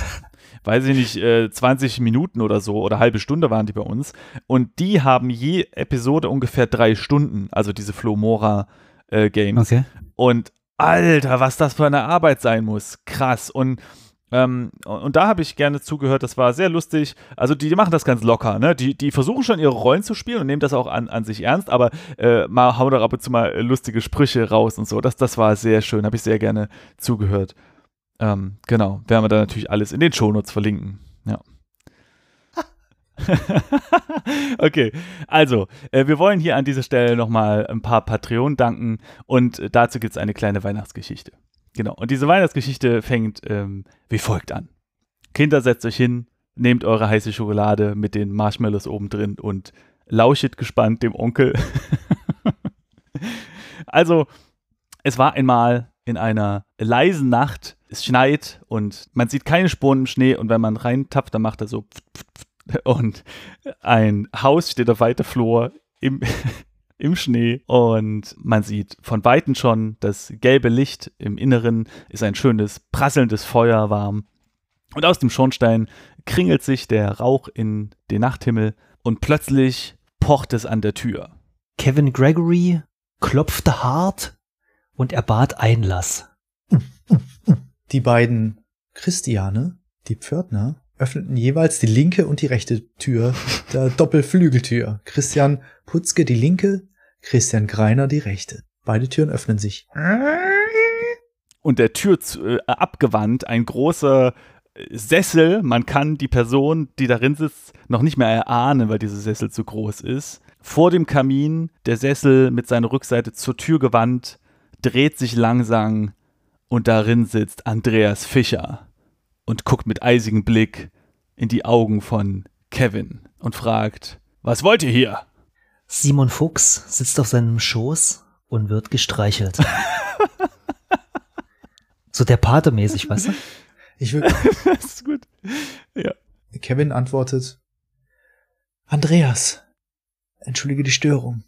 weiß ich nicht, äh, 20 Minuten oder so oder halbe Stunde waren die bei uns. Und die haben je Episode ungefähr drei Stunden, also diese Flomora äh, Games. Okay. Und Alter, was das für eine Arbeit sein muss. Krass. Und ähm, und da habe ich gerne zugehört, das war sehr lustig. Also die, die, machen das ganz locker, ne? Die, die versuchen schon ihre Rollen zu spielen und nehmen das auch an, an sich ernst, aber äh, mal hauen doch ab und zu mal lustige Sprüche raus und so. Das, das war sehr schön, habe ich sehr gerne zugehört. Ähm, genau, werden wir dann natürlich alles in den Shownotes verlinken. Ja. okay, also, äh, wir wollen hier an dieser Stelle nochmal ein paar Patreon danken und dazu gibt es eine kleine Weihnachtsgeschichte. Genau. Und diese Weihnachtsgeschichte fängt ähm, wie folgt an. Kinder, setzt euch hin, nehmt eure heiße Schokolade mit den Marshmallows oben drin und lauschet gespannt dem Onkel. also, es war einmal in einer leisen Nacht, es schneit und man sieht keine Spuren im Schnee und wenn man reintappt, dann macht er so und ein Haus steht auf weiter Flur im, im Schnee und man sieht von Weitem schon das gelbe Licht im Inneren ist ein schönes prasselndes Feuer warm und aus dem Schornstein kringelt sich der Rauch in den Nachthimmel und plötzlich pocht es an der Tür. Kevin Gregory klopfte hart und er bat Einlass. Die beiden Christiane, die Pförtner, öffneten jeweils die linke und die rechte Tür der Doppelflügeltür. Christian Putzke die linke, Christian Greiner die rechte. Beide Türen öffnen sich. Und der Tür zu, äh, abgewandt ein großer äh, Sessel. Man kann die Person, die darin sitzt, noch nicht mehr erahnen, weil dieser Sessel zu groß ist. Vor dem Kamin, der Sessel mit seiner Rückseite zur Tür gewandt, dreht sich langsam und darin sitzt Andreas Fischer und guckt mit eisigem Blick in die Augen von Kevin und fragt, was wollt ihr hier? Simon Fuchs sitzt auf seinem Schoß und wird gestreichelt. so der Pate mäßig, weißt du? Ich will. das ist gut. Ja. Kevin antwortet: Andreas, entschuldige die Störung.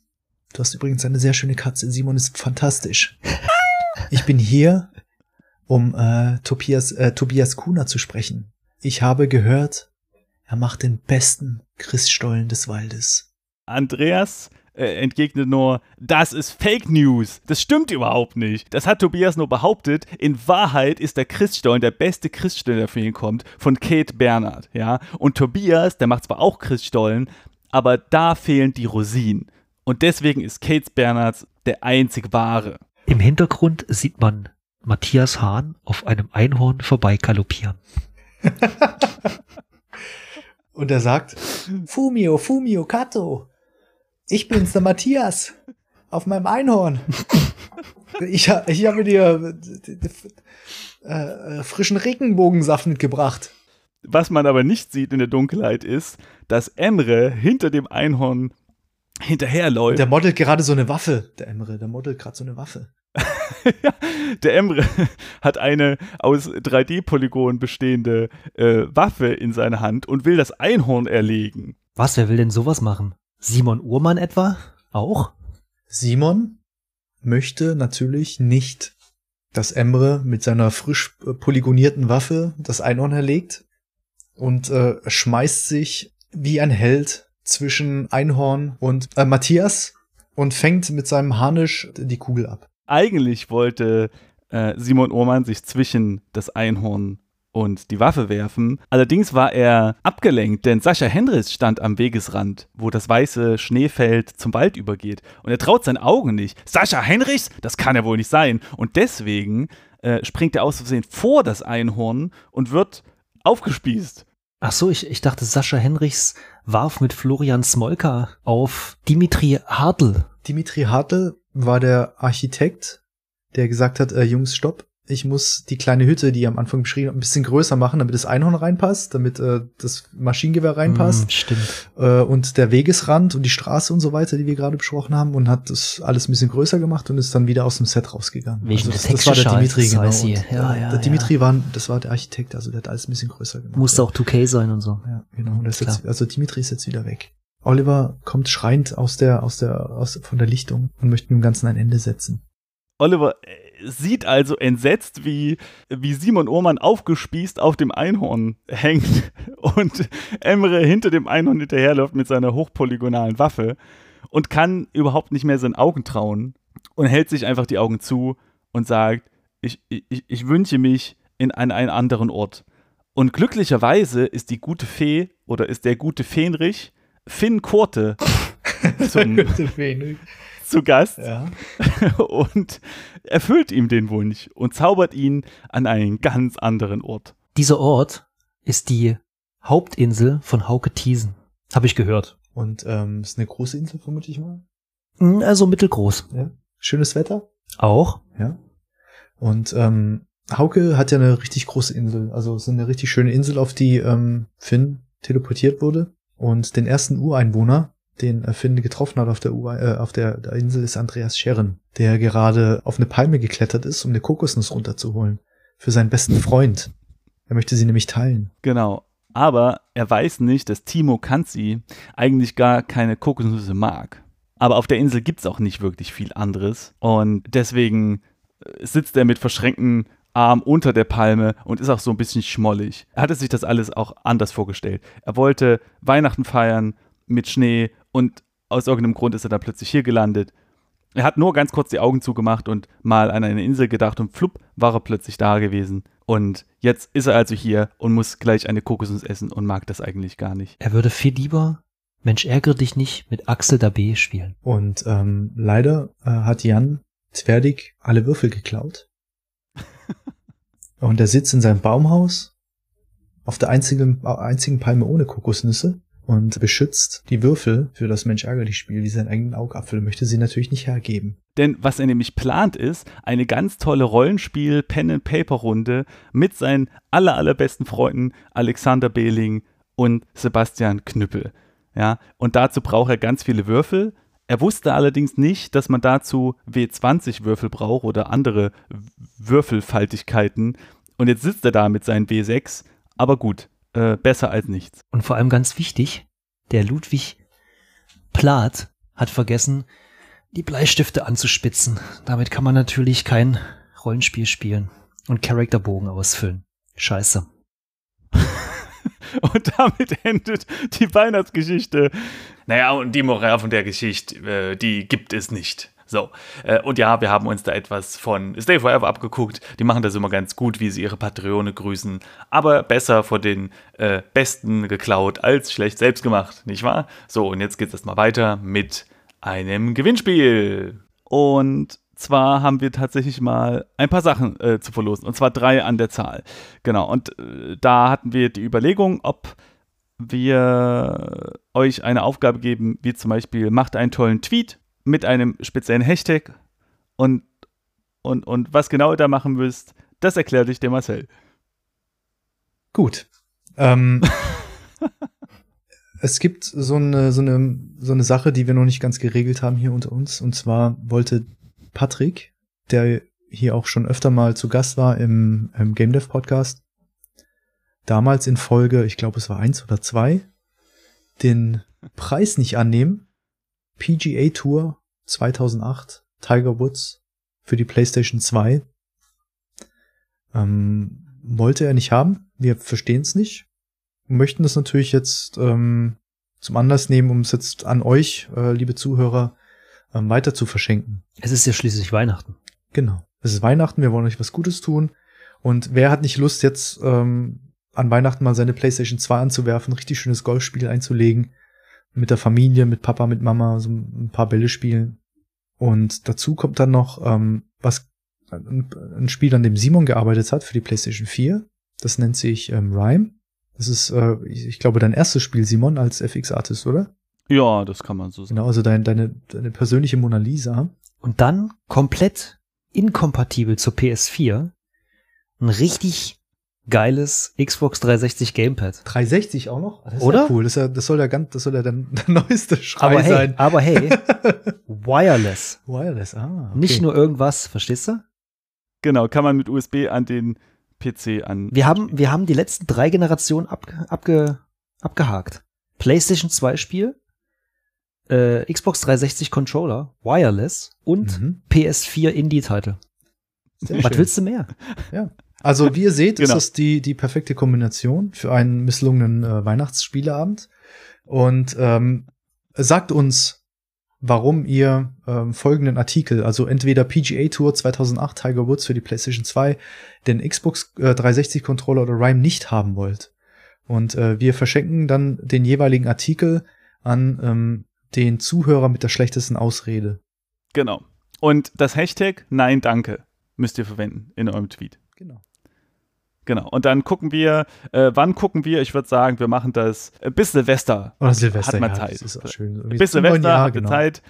Du hast übrigens eine sehr schöne Katze. Simon ist fantastisch. Ich bin hier, um äh, Tobias, äh, Tobias Kuhner zu sprechen. Ich habe gehört, er macht den besten Christstollen des Waldes. Andreas äh, entgegnet nur, das ist Fake News. Das stimmt überhaupt nicht. Das hat Tobias nur behauptet. In Wahrheit ist der Christstollen der beste Christstollen, der für ihn kommt, von Kate Bernhardt, ja. Und Tobias, der macht zwar auch Christstollen, aber da fehlen die Rosinen. Und deswegen ist Kate Bernhardt der einzig wahre. Im Hintergrund sieht man Matthias Hahn auf einem Einhorn vorbeikaloppieren. Und er sagt, Fumio, Fumio, Kato, ich bin's, der Matthias, auf meinem Einhorn. ich, ich habe dir äh, äh, frischen Regenbogensaft mitgebracht. Was man aber nicht sieht in der Dunkelheit ist, dass Emre hinter dem Einhorn hinterherläuft. Der modelt gerade so eine Waffe, der Emre, der modelt gerade so eine Waffe. ja, der Emre hat eine aus 3D-Polygonen bestehende äh, Waffe in seiner Hand und will das Einhorn erlegen. Was, wer will denn sowas machen? Simon Uhrmann etwa? Auch? Simon möchte natürlich nicht, dass Emre mit seiner frisch äh, polygonierten Waffe das Einhorn erlegt und äh, schmeißt sich wie ein Held zwischen Einhorn und äh, Matthias und fängt mit seinem Harnisch die Kugel ab. Eigentlich wollte äh, Simon Ohrmann sich zwischen das Einhorn und die Waffe werfen. Allerdings war er abgelenkt, denn Sascha Hendricks stand am Wegesrand, wo das weiße Schneefeld zum Wald übergeht. Und er traut seinen Augen nicht. Sascha Hendricks? Das kann ja wohl nicht sein. Und deswegen äh, springt er aus Versehen vor das Einhorn und wird aufgespießt. Ach so, ich, ich dachte, Sascha Henrichs warf mit Florian Smolka auf Dimitri Hartl. Dimitri Hartl war der Architekt, der gesagt hat, äh, Jungs, stopp, ich muss die kleine Hütte, die ihr am Anfang beschrieben habt, ein bisschen größer machen, damit das Einhorn reinpasst, damit äh, das Maschinengewehr reinpasst. Hm, stimmt. äh, und der Wegesrand und die Straße und so weiter, die wir gerade besprochen haben, und hat das alles ein bisschen größer gemacht und ist dann wieder aus dem Set rausgegangen. Wegen das, das war der Dimitri, genau. Und, Ja, ja, der Dimitri ja. war, das war der Architekt, also der hat alles ein bisschen größer gemacht. Musste auch 2K sein und so. Ja, genau. Und das jetzt, also Dimitri ist jetzt wieder weg. Oliver kommt schreiend aus der, aus der, aus, von der Lichtung und möchte dem Ganzen ein Ende setzen. Oliver sieht also entsetzt, wie, wie Simon Ohrmann aufgespießt auf dem Einhorn hängt und Emre hinter dem Einhorn hinterherläuft mit seiner hochpolygonalen Waffe und kann überhaupt nicht mehr seinen Augen trauen und hält sich einfach die Augen zu und sagt, ich, ich, ich wünsche mich in an einen anderen Ort. Und glücklicherweise ist die gute Fee oder ist der gute Fähnrich Finn Korte zum, zu Gast ja. und erfüllt ihm den Wunsch und zaubert ihn an einen ganz anderen Ort. Dieser Ort ist die Hauptinsel von Hauke Thiesen. Habe ich gehört. Und ähm, ist eine große Insel, vermute ich mal. Hm, Also mittelgroß. Ja. Schönes Wetter. Auch. Ja. Und ähm, Hauke hat ja eine richtig große Insel. Also es ist eine richtig schöne Insel, auf die ähm, Finn teleportiert wurde. Und den ersten Ureinwohner, den äh, Finn getroffen hat auf der, Ur äh, auf der, Insel, ist Andreas Scherren, der gerade auf eine Palme geklettert ist, um eine Kokosnuss runterzuholen. Für seinen besten Freund. Er möchte sie nämlich teilen. Genau. Aber er weiß nicht, dass Timo Kanzi eigentlich gar keine Kokosnüsse mag. Aber auf der Insel gibt es auch nicht wirklich viel anderes. Und deswegen äh, sitzt er mit verschränkten Arm unter der Palme und ist auch so ein bisschen schmollig. Er hatte sich das alles auch anders vorgestellt. Er wollte Weihnachten feiern mit Schnee und aus irgendeinem Grund ist er dann plötzlich hier gelandet. Er hat nur ganz kurz die Augen zugemacht und mal an eine Insel gedacht und flupp war er plötzlich da gewesen. Und jetzt ist er also hier und muss gleich eine Kokosnuss essen und mag das eigentlich gar nicht. Er würde viel lieber Mensch ärgere dich nicht mit Axel Dabé spielen. Und ähm, leider äh, hat Jan Zwerdig alle Würfel geklaut. Und er sitzt in seinem Baumhaus auf der einzigen, einzigen Palme ohne Kokosnüsse und beschützt die Würfel für das Mensch ärgerlich Spiel wie seinen eigenen Augapfel möchte sie natürlich nicht hergeben. Denn was er nämlich plant ist, eine ganz tolle Rollenspiel-Pen-and-Paper-Runde mit seinen aller, allerbesten Freunden Alexander Behling und Sebastian Knüppel. Ja, und dazu braucht er ganz viele Würfel. Er wusste allerdings nicht, dass man dazu W20-Würfel braucht oder andere Würfelfaltigkeiten. Und jetzt sitzt er da mit seinen W6. Aber gut, äh, besser als nichts. Und vor allem ganz wichtig, der Ludwig Plath hat vergessen, die Bleistifte anzuspitzen. Damit kann man natürlich kein Rollenspiel spielen und Charakterbogen ausfüllen. Scheiße. Und damit endet die Weihnachtsgeschichte. Naja, und die Moral von der Geschichte, äh, die gibt es nicht. So, äh, und ja, wir haben uns da etwas von Stay Forever abgeguckt. Die machen das immer ganz gut, wie sie ihre Patreone grüßen. Aber besser vor den äh, Besten geklaut als schlecht selbst gemacht, nicht wahr? So, und jetzt geht es erstmal weiter mit einem Gewinnspiel. Und zwar haben wir tatsächlich mal ein paar Sachen äh, zu verlosen. Und zwar drei an der Zahl. Genau, und äh, da hatten wir die Überlegung, ob wir euch eine Aufgabe geben, wie zum Beispiel macht einen tollen Tweet mit einem speziellen Hashtag und, und, und was genau ihr da machen müsst, das erklärt euch der Marcel. Gut. Ähm, es gibt so eine, so, eine, so eine Sache, die wir noch nicht ganz geregelt haben hier unter uns. Und zwar wollte Patrick, der hier auch schon öfter mal zu Gast war im, im Game Dev Podcast, damals in Folge, ich glaube es war eins oder zwei, den Preis nicht annehmen. PGA Tour 2008, Tiger Woods für die PlayStation 2. Ähm, wollte er nicht haben. Wir verstehen es nicht. Möchten das natürlich jetzt ähm, zum Anlass nehmen, um es jetzt an euch, äh, liebe Zuhörer, ähm, weiter zu verschenken. Es ist ja schließlich Weihnachten. Genau. Es ist Weihnachten, wir wollen euch was Gutes tun. Und wer hat nicht Lust, jetzt ähm, an Weihnachten mal seine PlayStation 2 anzuwerfen, richtig schönes Golfspiel einzulegen, mit der Familie, mit Papa, mit Mama, so ein paar Bälle spielen. Und dazu kommt dann noch ähm, was ein, ein Spiel, an dem Simon gearbeitet hat für die PlayStation 4. Das nennt sich ähm, Rhyme. Das ist, äh, ich, ich glaube, dein erstes Spiel, Simon, als FX-Artist, oder? Ja, das kann man so sagen. Genau, also dein, deine, deine persönliche Mona Lisa. Und dann komplett inkompatibel zur PS4 ein richtig geiles Xbox 360 Gamepad. 360 auch noch? Das ist Oder? Ja cool. Das, ist ja, das soll ja ganz, das soll ja dann der neueste Schrei Aber hey, sein. aber hey, wireless. Wireless, ah. Okay. Nicht nur irgendwas, verstehst du? Genau, kann man mit USB an den PC an. Wir haben, wir haben die letzten drei Generationen ab, abge, abgehakt. PlayStation 2 Spiel, äh, Xbox 360 Controller, Wireless und Mhm. PS4 Indie-Title. Sehr Was schön. willst du mehr? Also wie ihr seht, Genau. ist das die, die perfekte Kombination für einen misslungenen äh, Weihnachtsspieleabend. Und ähm, sagt uns, warum ihr ähm, folgenden Artikel, also entweder PGA Tour 2008 Tiger Woods für die PlayStation 2, den Xbox äh, 360 Controller oder Rhyme nicht haben wollt. Und äh, wir verschenken dann den jeweiligen Artikel an ähm, den Zuhörer mit der schlechtesten Ausrede. Genau. Und das Hashtag Nein, danke müsst ihr verwenden in eurem Tweet. Genau. Genau. Und dann gucken wir, äh, wann gucken wir? Ich würde sagen, wir machen das äh, bis Silvester. Oder Silvester, Hat man ja, Zeit. Das ist auch schön. Irgendwie Bis Silvester Jahr, genau. Zeit.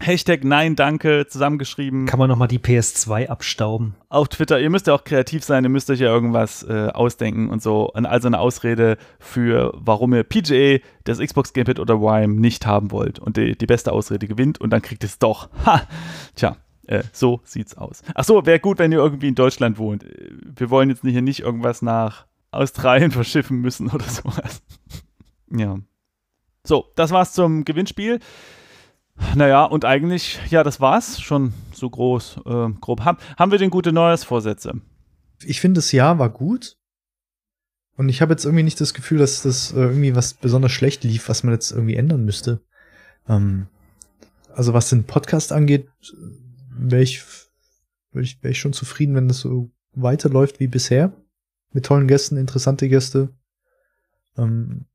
Hashtag Nein, danke zusammengeschrieben. Kann man noch mal die PS2 abstauben? auf Twitter, ihr müsst ja auch kreativ sein, ihr müsst euch ja irgendwas äh, ausdenken und so. Und also eine Ausrede für, warum ihr PGA, das Xbox Gamepad oder Rhyme nicht haben wollt. Und die, die beste Ausrede gewinnt und dann kriegt es doch. Ha! Tja, äh, so sieht's aus. Ach so, wäre gut, wenn ihr irgendwie in Deutschland wohnt. Äh, Wir wollen jetzt hier nicht irgendwas nach Australien verschiffen müssen oder sowas. ja. So, das war's zum Gewinnspiel. Naja, und eigentlich, ja, das war's schon so groß, äh, grob. Haben, haben wir denn gute Neujahrsvorsätze? ich finde, das Jahr war gut. Und ich habe jetzt irgendwie nicht das Gefühl, dass das äh, irgendwie was besonders schlecht lief, was man jetzt irgendwie ändern müsste. Ähm, also was den Podcast angeht, wäre ich, wär ich, wär ich schon zufrieden, wenn das so weiterläuft wie bisher. Mit tollen Gästen, interessante Gäste. Ähm,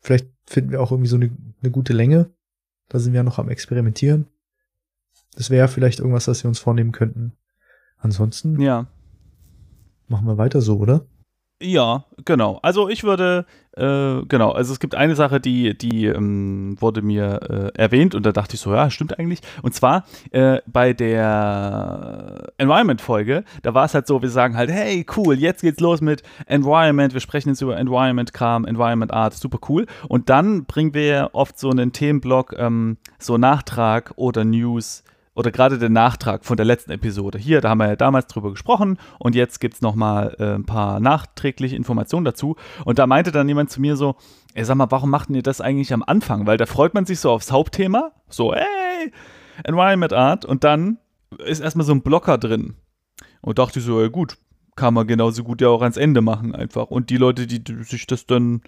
vielleicht finden wir auch irgendwie so eine, eine gute Länge. Da sind wir ja noch am Experimentieren. Das wäre vielleicht irgendwas, was wir uns vornehmen könnten. Ansonsten Ja. machen wir weiter so, oder? Ja, genau. Also ich würde, äh, genau, also es gibt eine Sache, die, die ähm, wurde mir äh, erwähnt und da dachte ich so, ja, stimmt eigentlich. Und zwar äh, bei der Environment-Folge, da war es halt so, wir sagen halt, hey, cool, jetzt geht's los mit Environment, wir sprechen jetzt über Environment-Kram, Environment-Art, super cool. Und dann bringen wir oft so einen Themenblock, ähm, so Nachtrag oder News oder gerade der Nachtrag von der letzten Episode. Hier, da haben wir ja damals drüber gesprochen und jetzt gibt es nochmal äh, ein paar nachträgliche Informationen dazu. Und da meinte dann jemand zu mir so, ey, sag mal, warum machten ihr das eigentlich am Anfang? Weil da freut man sich so aufs Hauptthema, so, ey, Environment Art und dann ist erstmal so ein Blocker drin. Und dachte ich so, ey, gut, kann man genauso gut ja auch ans Ende machen einfach. Und die Leute, die sich das dann,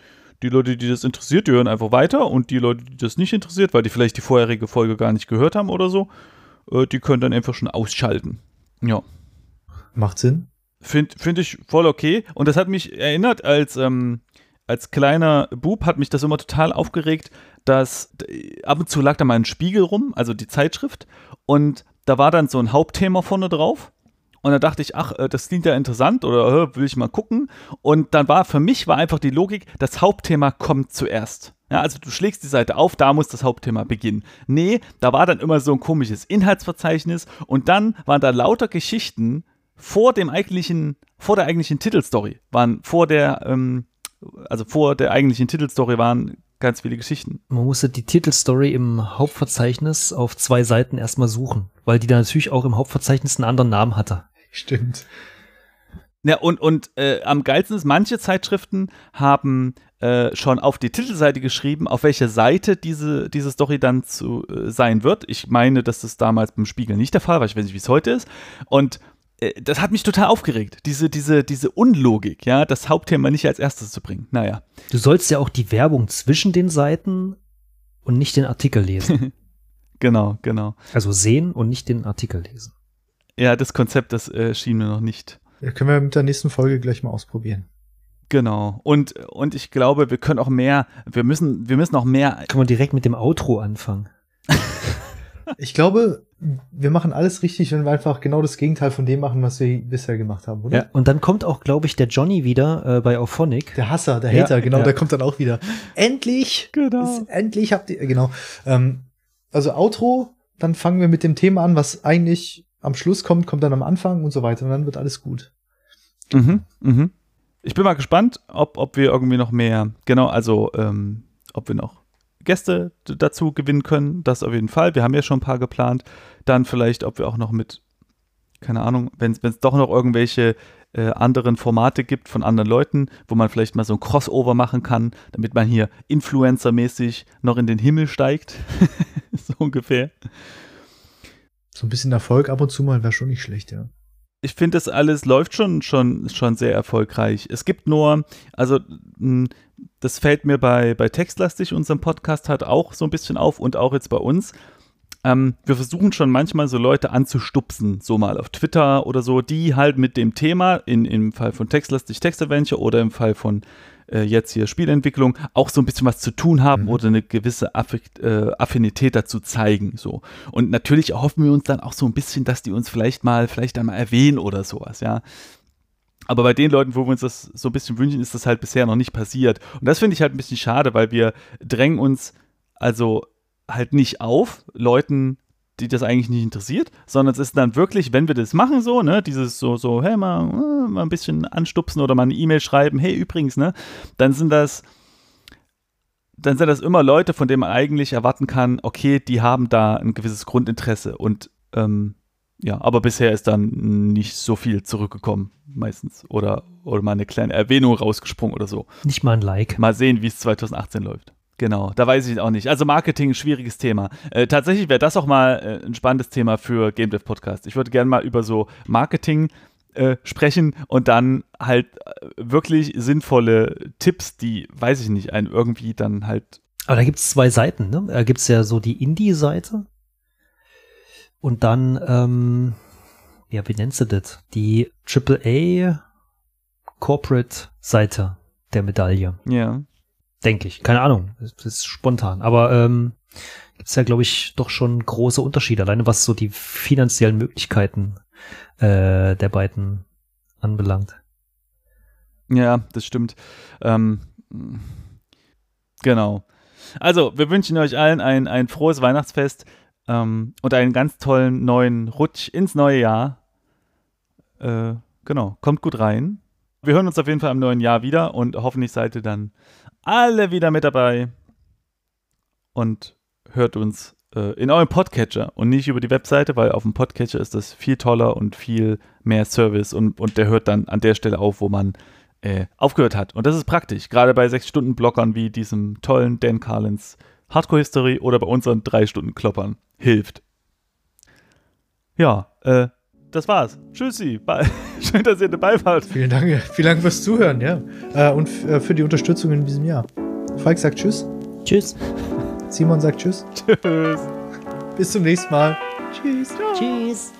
die Leute, die das interessiert, die hören einfach weiter und die Leute, die das nicht interessiert, weil die vielleicht die vorherige Folge gar nicht gehört haben oder so, äh, die können dann einfach schon ausschalten. Ja. Macht Sinn. Finde find ich voll okay. Und das hat mich erinnert, als, ähm, als kleiner Bub hat mich das immer total aufgeregt, dass äh, ab und zu lag da mal ein Spiegel rum, also die Zeitschrift, und da war dann so ein Hauptthema vorne drauf. Und da dachte ich, ach, äh, das klingt ja interessant oder will ich mal gucken. Und dann war für mich war einfach die Logik, das Hauptthema kommt zuerst. Ja, also du schlägst die Seite auf, da muss das Hauptthema beginnen. Nee, da war dann immer so ein komisches Inhaltsverzeichnis und dann waren da lauter Geschichten vor dem eigentlichen, vor der eigentlichen Titelstory, waren vor der, ähm, also vor der eigentlichen Titelstory waren ganz viele Geschichten. Man musste die Titelstory im Hauptverzeichnis auf zwei Seiten erstmal suchen, weil die da natürlich auch im Hauptverzeichnis einen anderen Namen hatte. Stimmt. Ja, und, und äh, am geilsten ist, manche Zeitschriften haben äh, schon auf die Titelseite geschrieben, auf welcher Seite diese, diese Story dann zu äh, sein wird. Ich meine, dass das damals beim Spiegel nicht der Fall war. Ich weiß nicht, wie es heute ist. Und äh, das hat mich total aufgeregt, diese, diese, diese Unlogik, ja, das Hauptthema nicht als erstes zu bringen. Naja. Du sollst ja auch die Werbung zwischen den Seiten und nicht den Artikel lesen. genau, genau. Also sehen und nicht den Artikel lesen. Ja, das Konzept, das äh, schien mir noch nicht. Ja, können wir mit der nächsten Folge gleich mal ausprobieren. Genau. Und, und ich glaube, wir können auch mehr, wir müssen, wir müssen auch mehr. Kann man direkt mit dem Outro anfangen. Ich glaube, wir machen alles richtig, wenn wir einfach genau das Gegenteil von dem machen, was wir bisher gemacht haben, oder? Ja, und dann kommt auch, glaube ich, der Johnny wieder äh, bei Auphonic. Der Hasser, der Ja, Hater, genau, ja. der kommt dann auch wieder. Endlich! Genau. Ist, endlich habt ihr, genau. Ähm, also Outro, dann fangen wir mit dem Thema an, was eigentlich am Schluss kommt, kommt dann am Anfang und so weiter. Und dann wird alles gut. Mhm, mhm. Ich bin mal gespannt, ob, ob wir irgendwie noch mehr, genau, also ähm, ob wir noch Gäste dazu gewinnen können. Das auf jeden Fall. Wir haben ja schon ein paar geplant. Dann vielleicht, ob wir auch noch mit, keine Ahnung, wenn es doch noch irgendwelche äh, anderen Formate gibt von anderen Leuten, wo man vielleicht mal so ein Crossover machen kann, damit man hier Influencer-mäßig noch in den Himmel steigt. so ungefähr. So ein bisschen Erfolg ab und zu mal wäre schon nicht schlecht, ja. ich finde, das alles läuft schon, schon, schon sehr erfolgreich. Es gibt nur, also mh, das fällt mir bei, bei Textlastig, unserem Podcast, halt auch so ein bisschen auf und auch jetzt bei uns. Ähm, wir versuchen schon manchmal so Leute anzustupsen, so mal auf Twitter oder so, die halt mit dem Thema, in, im Fall von Textlastig Textadventure oder im Fall von äh, jetzt hier Spielentwicklung, auch so ein bisschen was zu tun haben Mhm. oder eine gewisse Affekt, äh, Affinität dazu zeigen. So. Und natürlich erhoffen wir uns dann auch so ein bisschen, dass die uns vielleicht mal, vielleicht einmal erwähnen oder sowas, ja. Aber bei den Leuten, wo wir uns das so ein bisschen wünschen, ist das halt bisher noch nicht passiert. Und das finde ich halt ein bisschen schade, weil wir drängen uns also halt nicht auf, Leuten, die das eigentlich nicht interessiert, sondern es ist dann wirklich, wenn wir das machen so, ne, dieses so, so, hey, mal, äh, mal ein bisschen anstupsen oder mal eine E-Mail schreiben, hey, übrigens, ne, dann sind das, dann sind das immer Leute, von denen man eigentlich erwarten kann, okay, die haben da ein gewisses Grundinteresse und ähm, ja, aber bisher ist dann nicht so viel zurückgekommen, meistens. Oder, oder mal eine kleine Erwähnung rausgesprungen oder so. Nicht mal ein Like. Mal sehen, wie es 2018 läuft. Genau, da weiß ich auch nicht. Also Marketing, schwieriges Thema. Äh, tatsächlich wäre das auch mal äh, ein spannendes Thema für Game Dev Podcast. Ich würde gerne mal über so Marketing äh, sprechen und dann halt äh, wirklich sinnvolle Tipps, die, weiß ich nicht, einen irgendwie dann halt Aber da gibt's zwei Seiten, ne? Da gibt's ja so die Indie-Seite und dann, ähm, ja, wie nennst du das? Die AAA Corporate-Seite der Medaille. Ja. Denke ich. Keine Ahnung. Das ist spontan. Aber ähm, gibt's ja, glaube ich, doch schon große Unterschiede, alleine was so die finanziellen Möglichkeiten äh, der beiden anbelangt. Ja, das stimmt. Ähm, genau. Also, wir wünschen euch allen ein, ein frohes Weihnachtsfest ähm, und einen ganz tollen neuen Rutsch ins neue Jahr. Äh, genau, kommt gut rein. Wir hören uns auf jeden Fall im neuen Jahr wieder und hoffentlich seid ihr dann alle wieder mit dabei und hört uns äh, in eurem Podcatcher und nicht über die Webseite, weil auf dem Podcatcher ist das viel toller und viel mehr Service und, und der hört dann an der Stelle auf, wo man äh, aufgehört hat. Und das ist praktisch, gerade bei 6-Stunden-Blockern wie diesem tollen Dan Carlins Hardcore History oder bei unseren 3-Stunden-Kloppern hilft. Ja, äh, das war's. Tschüssi. Bye. Schön, dass ihr dabei wart. Vielen Dank, vielen Dank fürs Zuhören, ja. Äh, und äh, für die Unterstützung in diesem Jahr. Falk sagt Tschüss. Tschüss. Simon sagt Tschüss. Tschüss. Bis zum nächsten Mal. Tschüss. Tschüss.